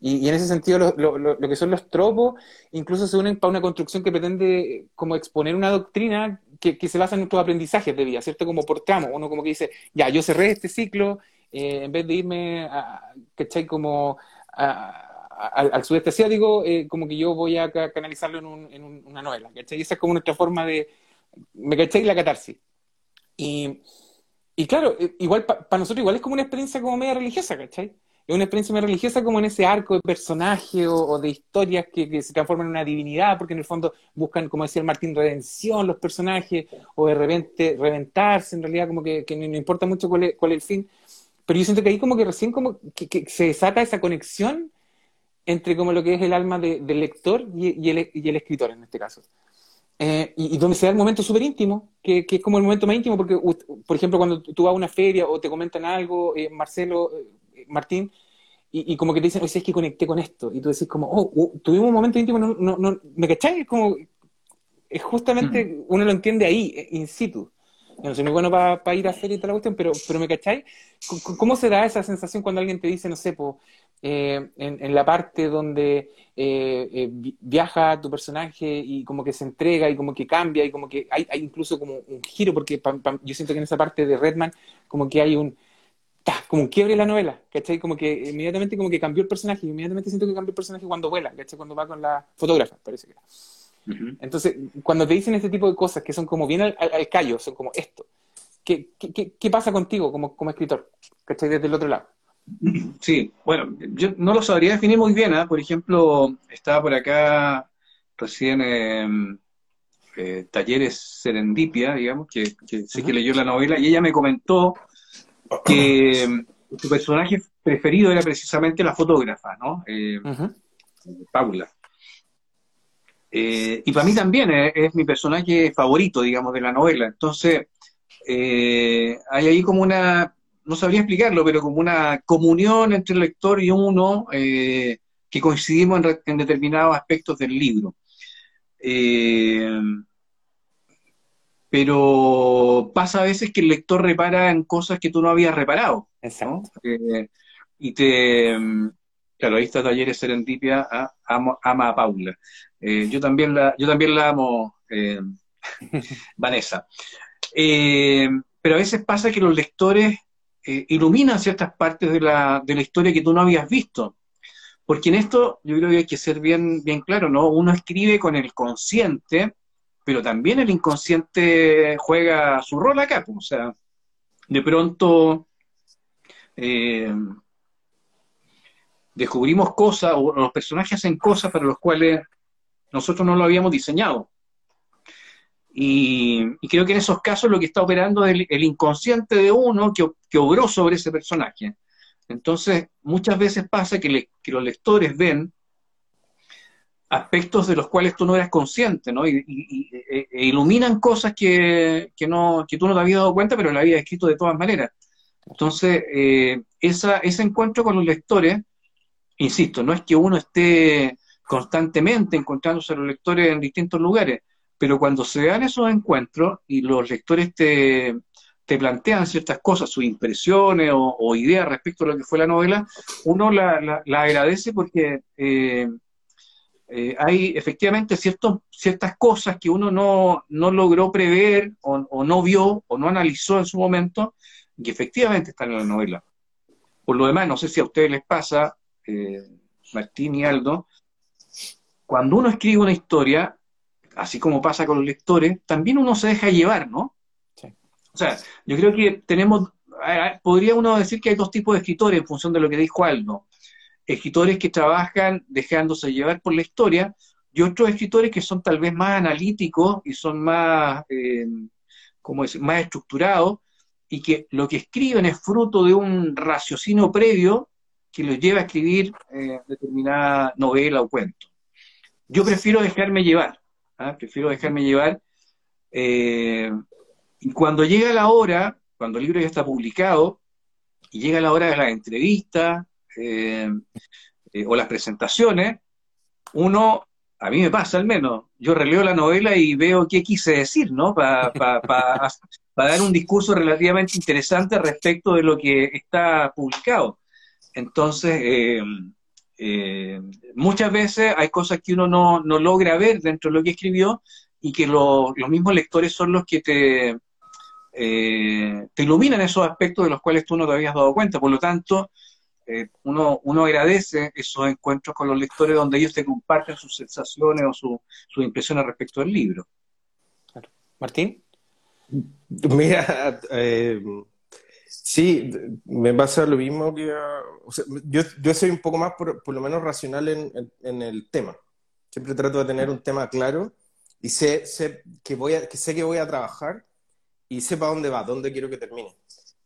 Y, en ese sentido, lo, lo, lo, que son los tropos incluso se unen para una construcción que pretende como exponer una doctrina que, que se basa en nuestros aprendizajes de vida, ¿cierto? Como por tramo. Uno como que dice, ya, yo cerré este ciclo, eh, en vez de irme, a, ¿cachai? Como al, sudeste asiático, eh, como que yo voy a canalizarlo en, un, en una novela, ¿cachai? Esa es como nuestra forma de, ¿me cachai? La catarsis. Y, y claro, eh, igual para nosotros igual es como una experiencia como media religiosa, ¿cachai? Es una experiencia muy religiosa como en ese arco de personaje o, de historias que, se transforman en una divinidad, porque en el fondo buscan, como decía el Martín, redención los personajes, o de repente reventarse, en realidad como que, no, importa mucho cuál es, el fin. Pero yo siento que ahí como que recién como que, se desata esa conexión entre como lo que es el alma del lector y, el, escritor en este caso. Eh, y, donde se da el momento súper íntimo, que, es como el momento más íntimo, porque, por ejemplo, cuando tú vas a una feria o te comentan algo, eh, Marcelo, Martín, y, como que te dicen, oye, es que conecté con esto, y tú decís como, oh, oh tuvimos un momento íntimo, no, no, no, ¿me cacháis? Es como, es justamente, mm. uno lo entiende ahí, eh, in situ. Yo no soy muy bueno para ir a hacer y toda la cuestión, pero, pero ¿me cacháis? ¿Cómo se da esa sensación cuando alguien te dice, no sé, eh, en, la parte donde eh, viaja tu personaje y como que se entrega y como que cambia y como que hay, hay incluso como un giro, porque yo siento que en esa parte de Redman como que hay un, como un quiebre la novela, ¿cachai? Como que inmediatamente como que cambió el personaje, inmediatamente siento que cambió el personaje cuando vuela, ¿cachai? Cuando va con la fotógrafa, parece que Entonces, cuando te dicen este tipo de cosas que son como bien al, callo, son como esto, ¿qué, qué, qué pasa contigo como, como escritor? ¿Cachai? Desde el otro lado. Sí, bueno, yo no lo sabría definir muy bien, ¿eh? Por ejemplo, estaba por acá recién eh, eh, Talleres Serendipia, digamos, que, que sé que leyó la novela, y ella me comentó que su personaje preferido era precisamente la fotógrafa, ¿no? Eh, Paula. Eh, y para mí también es, mi personaje favorito, digamos, de la novela. Entonces, eh, hay ahí como una, no sabría explicarlo, pero como una comunión entre el lector y uno que coincidimos en, en, determinados aspectos del libro pero pasa a veces que el lector repara en cosas que tú no habías reparado. Exacto. Eh, y te. Mm, claro, ahí está Talleres Serendipia, ah, ama a Paula. Eh, yo, también la, yo también la amo, eh, Vanessa. pero a veces pasa que los lectores iluminan ciertas partes de la, de la historia que tú no habías visto. Porque en esto yo creo que hay que ser bien, bien claro, ¿no? Uno escribe con el consciente pero también el inconsciente juega su rol acá. O sea, de pronto eh, descubrimos cosas, o los personajes hacen cosas para los cuales nosotros no lo habíamos diseñado. Y, creo que en esos casos lo que está operando es el, inconsciente de uno que, que, obró sobre ese personaje. Entonces, muchas veces pasa que, que los lectores ven aspectos de los cuales tú no eras consciente, ¿no? Y, e, e iluminan cosas que, no, que tú no te habías dado cuenta, pero la habías escrito de todas maneras. Entonces, eh, ese encuentro con los lectores, insisto, no es que uno esté constantemente encontrándose a los lectores en distintos lugares, pero cuando se dan esos encuentros y los lectores te, te plantean ciertas cosas, sus impresiones o, ideas respecto a lo que fue la novela, uno la, la, agradece porque eh, eh, hay efectivamente ciertos, ciertas cosas que uno no, no logró prever o, no vio o no analizó en su momento y efectivamente están en la novela. Por lo demás, no sé si a ustedes les pasa, eh, Martín y Aldo, cuando uno escribe una historia, así como pasa con los lectores, también uno se deja llevar, ¿no? O sea, yo creo que tenemos, podría uno decir que hay dos tipos de escritores en función de lo que dijo Aldo escritores que trabajan dejándose llevar por la historia y otros escritores que son tal vez más analíticos y son más, eh, decir? más estructurados y que lo que escriben es fruto de un raciocinio previo que los lleva a escribir eh, determinada novela o cuento. Yo prefiero dejarme llevar, ¿ah? prefiero dejarme llevar. Eh, y cuando llega la hora, cuando el libro ya está publicado, y llega la hora de la entrevista, eh, eh, o las presentaciones, uno, a mí me pasa al menos, yo releo la novela y veo qué quise decir, ¿no? Para dar un discurso relativamente interesante respecto de lo que está publicado. Entonces, eh, muchas veces hay cosas que uno no, logra ver dentro de lo que escribió y que los mismos lectores son los que te, te iluminan esos aspectos de los cuales tú no te habías dado cuenta. Por lo tanto, eh, uno, uno agradece esos encuentros con los lectores donde ellos te comparten sus sensaciones o sus impresiones respecto del libro. Martín. Mira, eh, sí, me pasa lo mismo que... yo, yo, soy un poco más, por, lo menos, racional en, el tema. Siempre trato de tener un tema claro y sé, sé, que, voy a, que sé que voy a trabajar y sé para dónde va, dónde quiero que termine.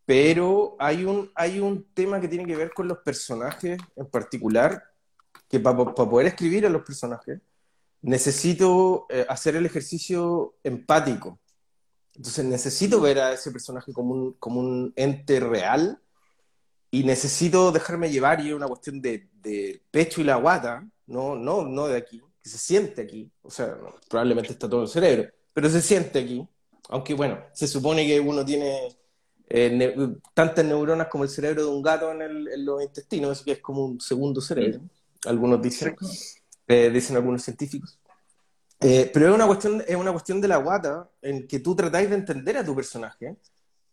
Pero hay un, hay un tema que tiene que ver con los personajes en particular, que para poder escribir a los personajes necesito eh, hacer el ejercicio empático. Entonces necesito ver a ese personaje como un, como un ente real y necesito dejarme llevar y es una cuestión de, de, pecho y la guata, no, no, no de aquí, que se siente aquí. O sea, probablemente está todo el cerebro, pero se siente aquí. Aunque bueno, se supone que uno tiene eh, tantas neuronas como el cerebro de un gato en, los intestinos, que es como un segundo cerebro, algunos dicen, eh, dicen algunos científicos. Eh, pero es una, cuestión, es una cuestión de la guata en que tú tratáis de entender a tu personaje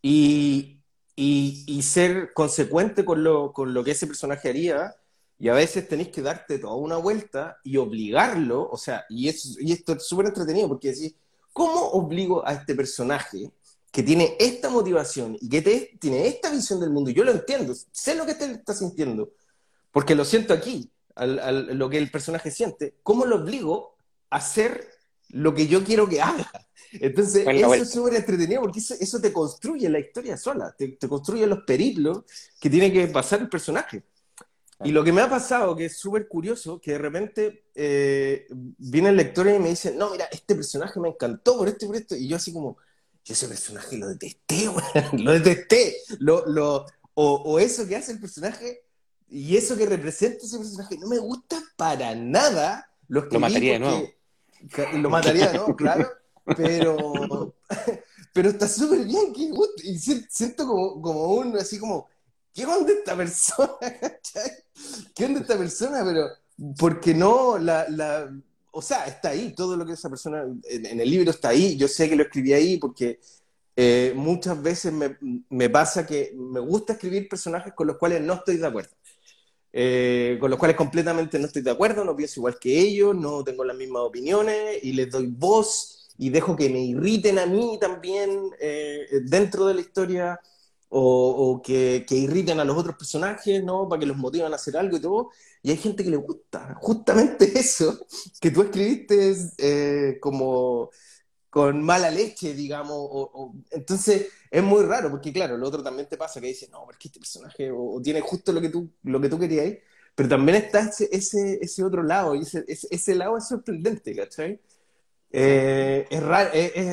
y, y, ser consecuente con lo, con lo que ese personaje haría y a veces tenéis que darte toda una vuelta y obligarlo, o sea, y, y esto es súper entretenido porque decís, ¿cómo obligo a este personaje que tiene esta motivación y que tiene esta visión del mundo, yo lo entiendo, sé lo que te está sintiendo, porque lo siento aquí, al, lo que el personaje siente, ¿cómo lo obligo a hacer lo que yo quiero que haga? Entonces, eso es súper entretenido porque eso, te construye la historia sola, te, construye los periplos que tiene que pasar el personaje. Y lo que me ha pasado, que es súper curioso, que de repente eh, vienen lectores y me dicen, no, mira, este personaje me encantó por esto y por esto, y yo así como, yo ese personaje lo detesté, lo detesté. Lo, lo, o, eso que hace el personaje y eso que representa ese personaje no me gusta para nada. Lo, lo mataría de nuevo. Lo mataría de nuevo, claro. Pero, pero está súper bien. Que, y siento como, como un, así como, ¿qué onda esta persona? ¿Qué onda esta persona? Pero, porque no, la, la o sea, está ahí, todo lo que esa persona en, el libro está ahí, yo sé que lo escribí ahí porque eh, muchas veces me, pasa que me gusta escribir personajes con los cuales no estoy de acuerdo. Eh, con los cuales completamente no estoy de acuerdo, no pienso igual que ellos, no tengo las mismas opiniones y les doy voz y dejo que me irriten a mí también eh, dentro de la historia o, que, que, irriten a los otros personajes, ¿no? Para que los motiven a hacer algo y todo. Y hay gente que le gusta justamente eso, que tú escribiste eh, como, con mala leche, digamos. O, entonces es muy raro, porque claro, lo otro también te pasa que dices, no, porque este personaje o, tiene justo lo que tú, lo que tú querías, pero también está ese, ese, ese otro lado, y ese, ese, lado es sorprendente, ¿cachai? Eh, es raro,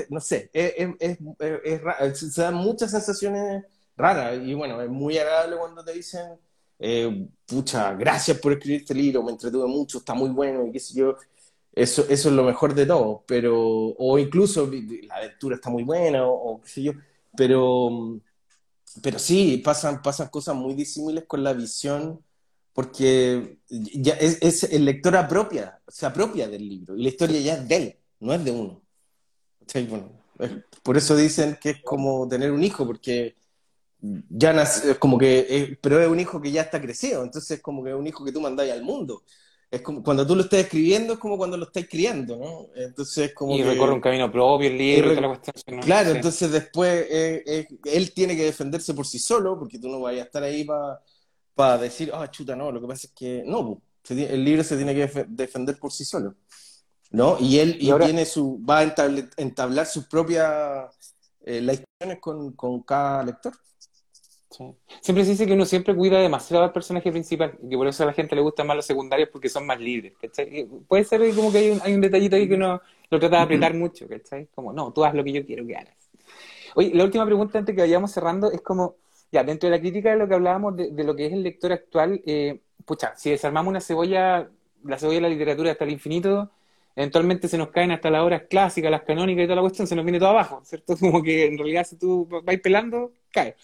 no sé, es, es, es, se dan muchas sensaciones raras, y bueno, es muy agradable cuando te dicen, eh, pucha, gracias por escribir este libro, me entretuve mucho, está muy bueno, y qué sé yo. Eso, eso es lo mejor de todo, pero, o incluso la lectura está muy buena, o, qué sé yo, pero, pero sí, pasan, pasan cosas muy disímiles con la visión, porque ya es, el lector apropia, se apropia del libro, y la historia ya es de él, no es de uno. por eso dicen que es como tener un hijo, porque ya nace, como que, pero es un hijo que ya está crecido, entonces es como que es un hijo que tú mandáis al mundo. Es como cuando tú lo estás escribiendo, es como cuando lo estás criando, ¿no? Entonces como y recorre un camino propio, el libro, toda la cuestión. Claro, entonces después eh, él tiene que defenderse por sí solo, porque tú no vayas a estar ahí para decir, ah, chuta, no, lo que pasa es que no, el libro se tiene que defender por sí solo, ¿no? Y él y, tiene su, va a entablar, sus propias eh, historias con, con cada lector. Siempre se dice que uno siempre cuida demasiado al personaje principal y que por eso a la gente le gustan más los secundarios porque son más libres. Puede ser como que hay un, hay un detallito ahí que uno lo trata de apretar mucho, ¿cachai? Como, no, tú haz lo que yo quiero que hagas. Oye, la última pregunta antes que vayamos cerrando es como, ya, dentro de la crítica de lo que hablábamos de, lo que es el lector actual, eh, pucha, si desarmamos una cebolla, la cebolla de la literatura hasta el infinito, eventualmente se nos caen hasta las horas clásicas, las canónicas y toda la cuestión, se nos viene todo abajo, ¿cierto? Como que en realidad si tú vas pelando, cae.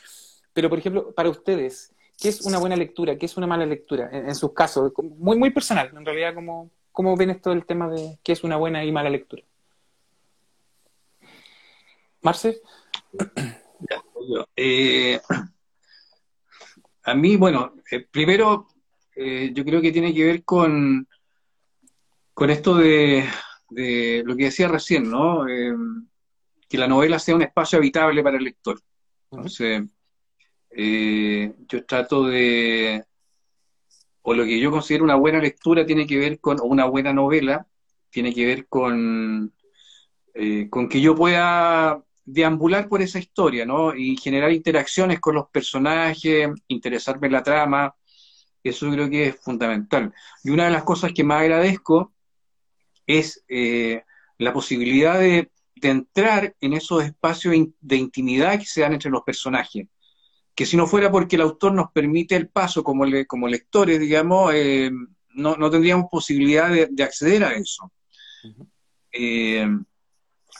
Pero, por ejemplo, para ustedes, ¿qué es una buena lectura? ¿Qué es una mala lectura? En, sus casos, muy, muy personal, en realidad, ¿cómo, ¿cómo ven esto del tema de qué es una buena y mala lectura? Marce. Eh, a mí, bueno, eh, primero, eh, yo creo que tiene que ver con, con esto de, de lo que decía recién, ¿no? que la novela sea un espacio habitable para el lector. Entonces, eh, yo trato de, o lo que yo considero una buena lectura tiene que ver con, o una buena novela, tiene que ver con, eh, con que yo pueda deambular por esa historia, ¿no? Y generar interacciones con los personajes, interesarme en la trama, eso creo que es fundamental. Y una de las cosas que más agradezco es eh, la posibilidad de, de, entrar en esos espacios de intimidad que se dan entre los personajes que si no fuera porque el autor nos permite el paso como, como lectores, digamos, eh, no, tendríamos posibilidad de, acceder a eso. Eh,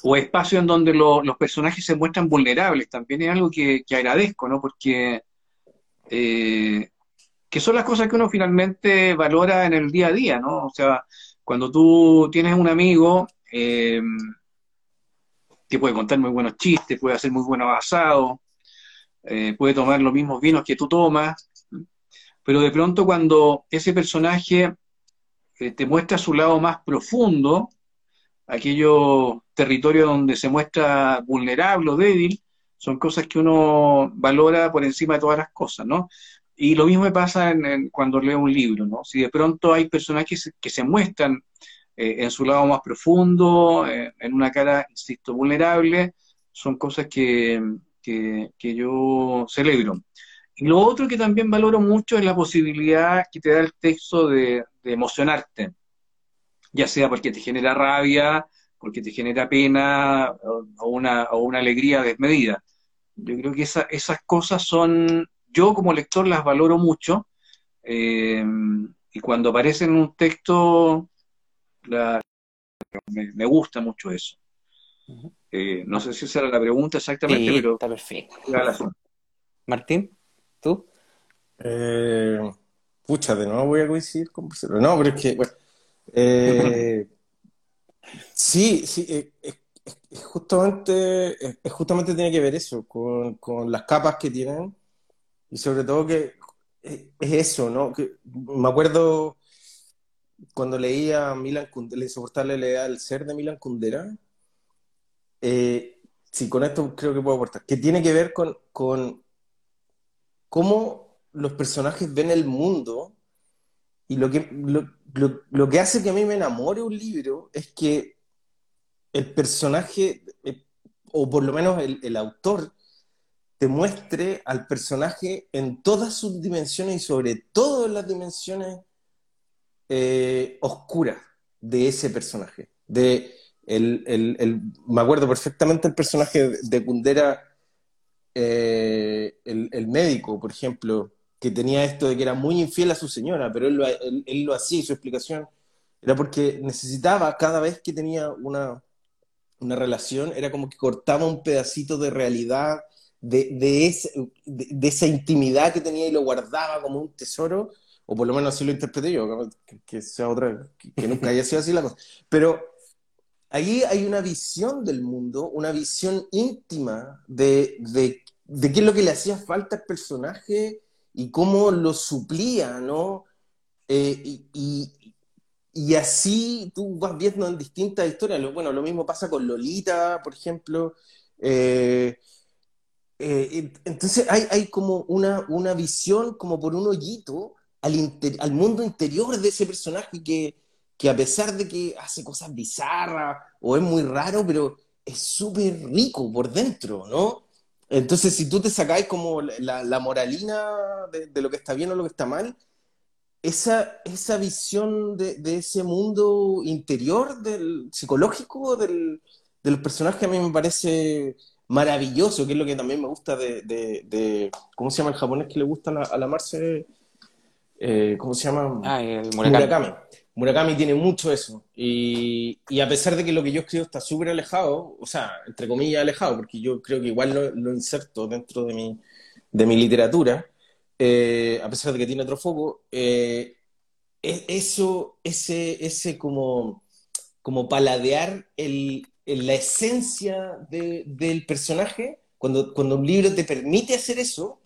o espacio en donde los personajes se muestran vulnerables, también es algo que, agradezco, ¿no? Porque eh, que son las cosas que uno finalmente valora en el día a día, ¿no? O sea, cuando tú tienes un amigo que puede contar muy buenos chistes, puede hacer muy buenos asados, eh, puede tomar los mismos vinos que tú tomas, pero de pronto cuando ese personaje eh, te muestra su lado más profundo, aquello territorio donde se muestra vulnerable o débil, son cosas que uno valora por encima de todas las cosas, ¿no? Y lo mismo me pasa en, cuando leo un libro, ¿no? Si de pronto hay personajes que se muestran eh, en su lado más profundo, en una cara, insisto, vulnerable, son cosas que, que, yo celebro. Y lo otro que también valoro mucho es la posibilidad que te da el texto de, emocionarte, ya sea porque te genera rabia, porque te genera pena o, una, o una alegría desmedida. Yo creo que esas cosas son, yo como lector las valoro mucho eh, y cuando aparecen en un texto me, gusta mucho eso. Eh, no sé si esa era la pregunta exactamente, pero. Está perfecto. Martín, ¿tú? Eh, pucha, de nuevo voy a coincidir con No, pero es que, bueno, eh, sí, sí, es, justamente, justamente tiene que ver eso, con, con, las capas que tienen, y sobre todo que es, eso, ¿no? Que, me acuerdo cuando leía Milan Kundera, la insoportable leía El ser de Milan Kundera, eh, sí, con esto creo que puedo aportar, que tiene que ver con, cómo los personajes ven el mundo y lo que, lo, que hace que a mí me enamore un libro es que el personaje, eh, o por lo menos el, el autor, te muestre al personaje en todas sus dimensiones y sobre todo en las dimensiones eh, oscuras de ese personaje. De el, el, el- me acuerdo perfectamente el personaje de Kundera, eh, el, el médico, por ejemplo, que tenía esto de que era muy infiel a su señora, pero él lo, él- él lo hacía y su explicación era porque necesitaba cada vez que tenía una, una relación, era como que cortaba un pedacito de realidad, de, de, ese- de- de esa intimidad que tenía y lo guardaba como un tesoro, o por lo menos así lo interpreté yo, que, que sea otra, que, que nunca haya sido así la cosa. Pero ahí hay una visión del mundo, una visión íntima de, qué es lo que le hacía falta al personaje y cómo lo suplía, ¿no? Eh, y, así tú vas viendo en distintas historias. Bueno, lo mismo pasa con Lolita, por ejemplo. Eh, eh, ent- entonces hay, como una, una visión como por un hoyito al, al mundo interior de ese personaje que, que a pesar de que hace cosas bizarras o es muy raro, pero es súper rico por dentro, ¿no? Entonces, si tú te sacáis como la, la moralina de, de lo que está bien o lo que está mal, esa, esa visión de, de ese mundo interior, del psicológico del, del personaje, a mí me parece maravilloso, que es lo que también me gusta de, de- de- ¿cómo se llama el japonés que le gusta a la, a la Marce? Eh, ¿cómo se llama? Ah, el Murakami. Murakami. Murakami tiene mucho eso. Y, y a pesar de que lo que yo escribo está súper alejado, o sea, entre comillas alejado, porque yo creo que igual lo, lo inserto dentro de mi, de mi literatura, eh, a pesar de que tiene otro foco, eh, e- eso, ese, ese como, como paladear el, la esencia de- del personaje, cuando, cuando un libro te permite hacer eso,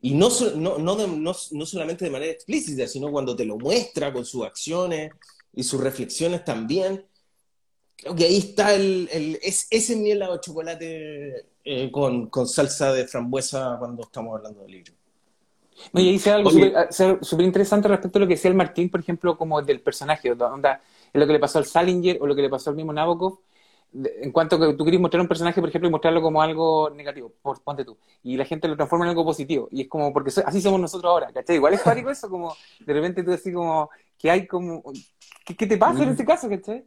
y no, no, no, de- no, no solamente de manera explícita, sino cuando te lo muestra con sus acciones y sus reflexiones también. Creo que ahí está el, el- es, ese es mi helado de chocolate eh, con, con salsa de frambuesa cuando estamos hablando del libro. No, y dice algo Oye. súper interesante respecto a lo que decía el Martín, por ejemplo, como del personaje, onda, es lo que le pasó al Salinger o lo que le pasó al mismo Nabokov, en cuanto que tú querés mostrar un personaje, por ejemplo, y mostrarlo como algo negativo, por, ponte tú, y la gente lo transforma en algo positivo, y es como, porque so- así somos nosotros ahora, ¿cachai? Igual es cuático eso, como, de repente tú decís como, que hay como, ¿qué, qué te pasa en ese caso, cachai?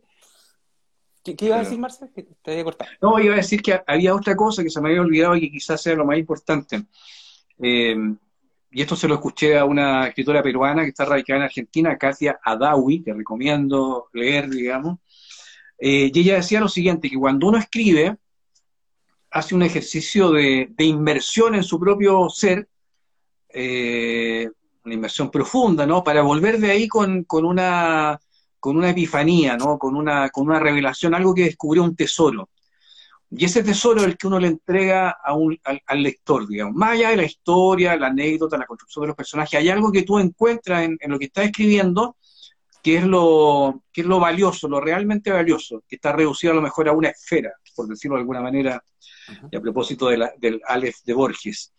¿Qué, qué iba a decir, Marcel? Que te había cortado. No, iba a decir que había otra cosa que se me había olvidado y que quizás sea lo más importante. Eh, y esto se lo escuché a una escritora peruana que está radicada en Argentina, Katia Adawi, que recomiendo leer, digamos. Eh, y ella decía lo siguiente, que cuando uno escribe, hace un ejercicio de, inmersión en su propio ser, eh, una inmersión profunda, ¿no? Para volver de ahí con, con una, con una epifanía, ¿no? Con una, con una revelación, algo que descubrió un tesoro. Y ese tesoro es el que uno le entrega a un, al, al lector, digamos. Más allá de la historia, la anécdota, la construcción de los personajes, hay algo que tú encuentras en, en lo que estás escribiendo que es, lo, que es lo valioso, lo realmente valioso, que está reducido a lo mejor a una esfera, por decirlo de alguna manera, y a propósito de la- del Aleph de Borges.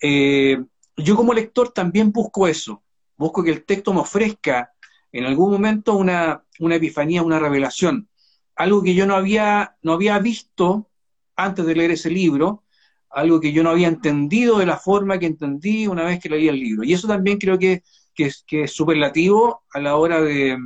Eh, yo como lector también busco eso, busco que el texto me ofrezca en algún momento una, una epifanía, una revelación, algo que yo no había, no había visto antes de leer ese libro, algo que yo no había entendido de la forma que entendí una vez que leí el libro. Y eso también creo que, que es, que es superlativo a la hora de,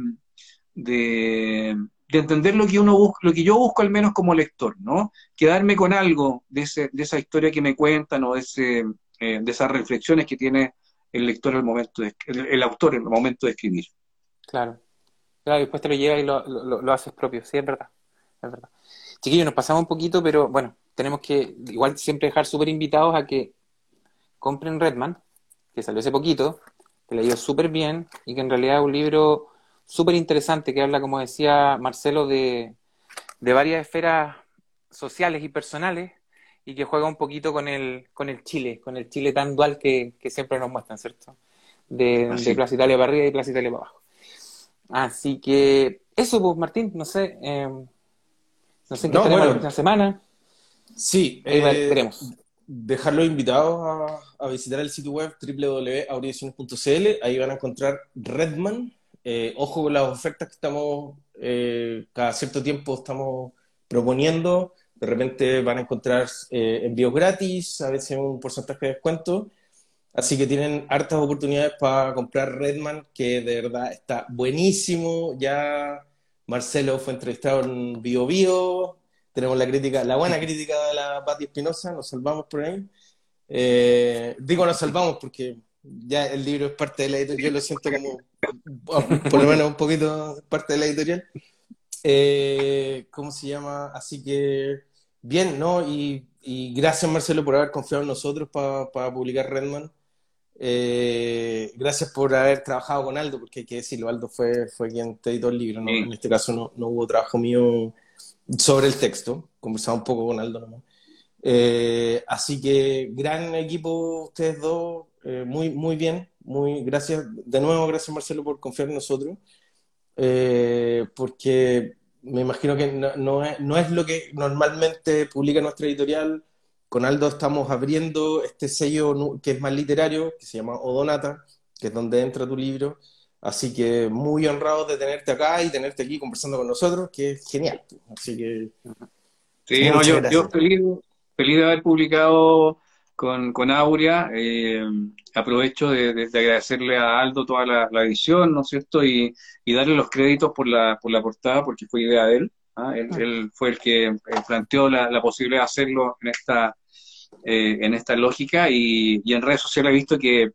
de, de entender lo que uno busca, lo que yo busco al menos como lector, ¿no? Quedarme con algo de, ese, de esa historia que me cuentan o de, ese, eh, de esas reflexiones que tiene el lector al momento de, el, autor en el momento de escribir. Claro. Claro, después te lo llevas y lo, lo, lo haces propio. Sí, es verdad. Es verdad. Chiquillos, nos pasamos un poquito, pero bueno, tenemos que igual siempre dejar súper invitados a que compren Redman, que salió hace poquito, que le ha ido súper bien y que en realidad es un libro súper interesante que habla, como decía Marcelo, de, de varias esferas sociales y personales y que juega un poquito con el, con el Chile, con el Chile tan dual que, que siempre nos muestran, ¿cierto? De, Así. de Plaza Italia para arriba y Plaza Italia para abajo. Así que eso, pues Martín, no sé, eh, no sé en qué No, estaremos bueno. la próxima semana. Sí, eh, veremos. Dejarlos invitados a, visitar el sitio web www.audiciones.cl. Ahí van a encontrar Redman. Eh, ojo con las ofertas que estamos, eh, cada cierto tiempo estamos proponiendo. De repente van a encontrar eh, envíos gratis, a veces un porcentaje de descuento. Así que tienen hartas oportunidades para comprar Redman, que de verdad está buenísimo. Ya Marcelo fue entrevistado en Bio Bio. Tenemos la crítica, la buena crítica de la Patti Espinosa, nos salvamos por ahí. Eh, digo nos salvamos porque ya el libro es parte de la editorial, yo lo siento como, por lo menos un poquito parte de la editorial. Eh, ¿Cómo se llama? Así que, bien, ¿no? Y, gracias Marcelo por haber confiado en nosotros para publicar Redman. Eh, gracias por haber trabajado con Aldo, porque hay que decirlo, Aldo fue, fue quien te editó el libro, ¿no? En este caso no, no, hubo trabajo mío sobre el texto, conversaba un poco con Aldo nomás. Eh, así que gran equipo ustedes dos, eh, muy, muy bien, muy gracias, de nuevo gracias Marcelo por confiar en nosotros, porque me imagino que no, no, es, no es lo que normalmente publica nuestra editorial, con Aldo estamos abriendo este sello que es más literario, que se llama Odonata, que es donde entra tu libro. Así que muy honrado de tenerte acá y tenerte aquí conversando con nosotros, que es genial. Así que. Sí, yo, feliz, de haber publicado con, con Aurea. Eh, aprovecho de, agradecerle a Aldo toda la, edición, ¿no es cierto? Y, darle los créditos por la, por la portada, porque fue idea de él. ¿ah? Él, fue el que planteó la, posibilidad de hacerlo en esta, eh, en esta lógica y, en redes sociales he visto que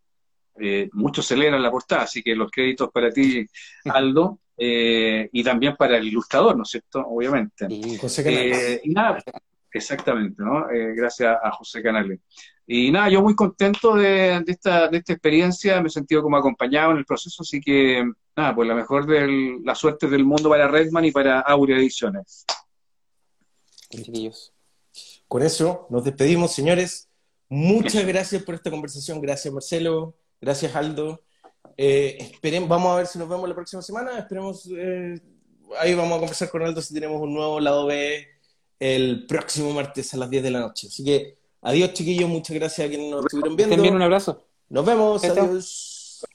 eh, muchos celebran la portada, así que los créditos para ti, Aldo, y también para el ilustrador, ¿no es cierto? Obviamente. Y José y nada, exactamente, ¿no? gracias a José Canales. Y nada, yo muy contento de, esta, de esta experiencia, me he sentido como acompañado en el proceso, así que nada, pues la mejor de la suerte del mundo para Redman y para Aurea Ediciones. Con eso nos despedimos, señores. Muchas gracias por esta conversación. Gracias, Marcelo. Gracias, Aldo. Eh, vamos a ver si nos vemos la próxima semana. Esperemos, eh, ahí vamos a conversar con Aldo si tenemos un nuevo lado B el próximo martes a las 10 de la noche. Así que adiós, chiquillos. Muchas gracias a quienes nos estuvieron viendo. También un abrazo. Nos vemos. adiós.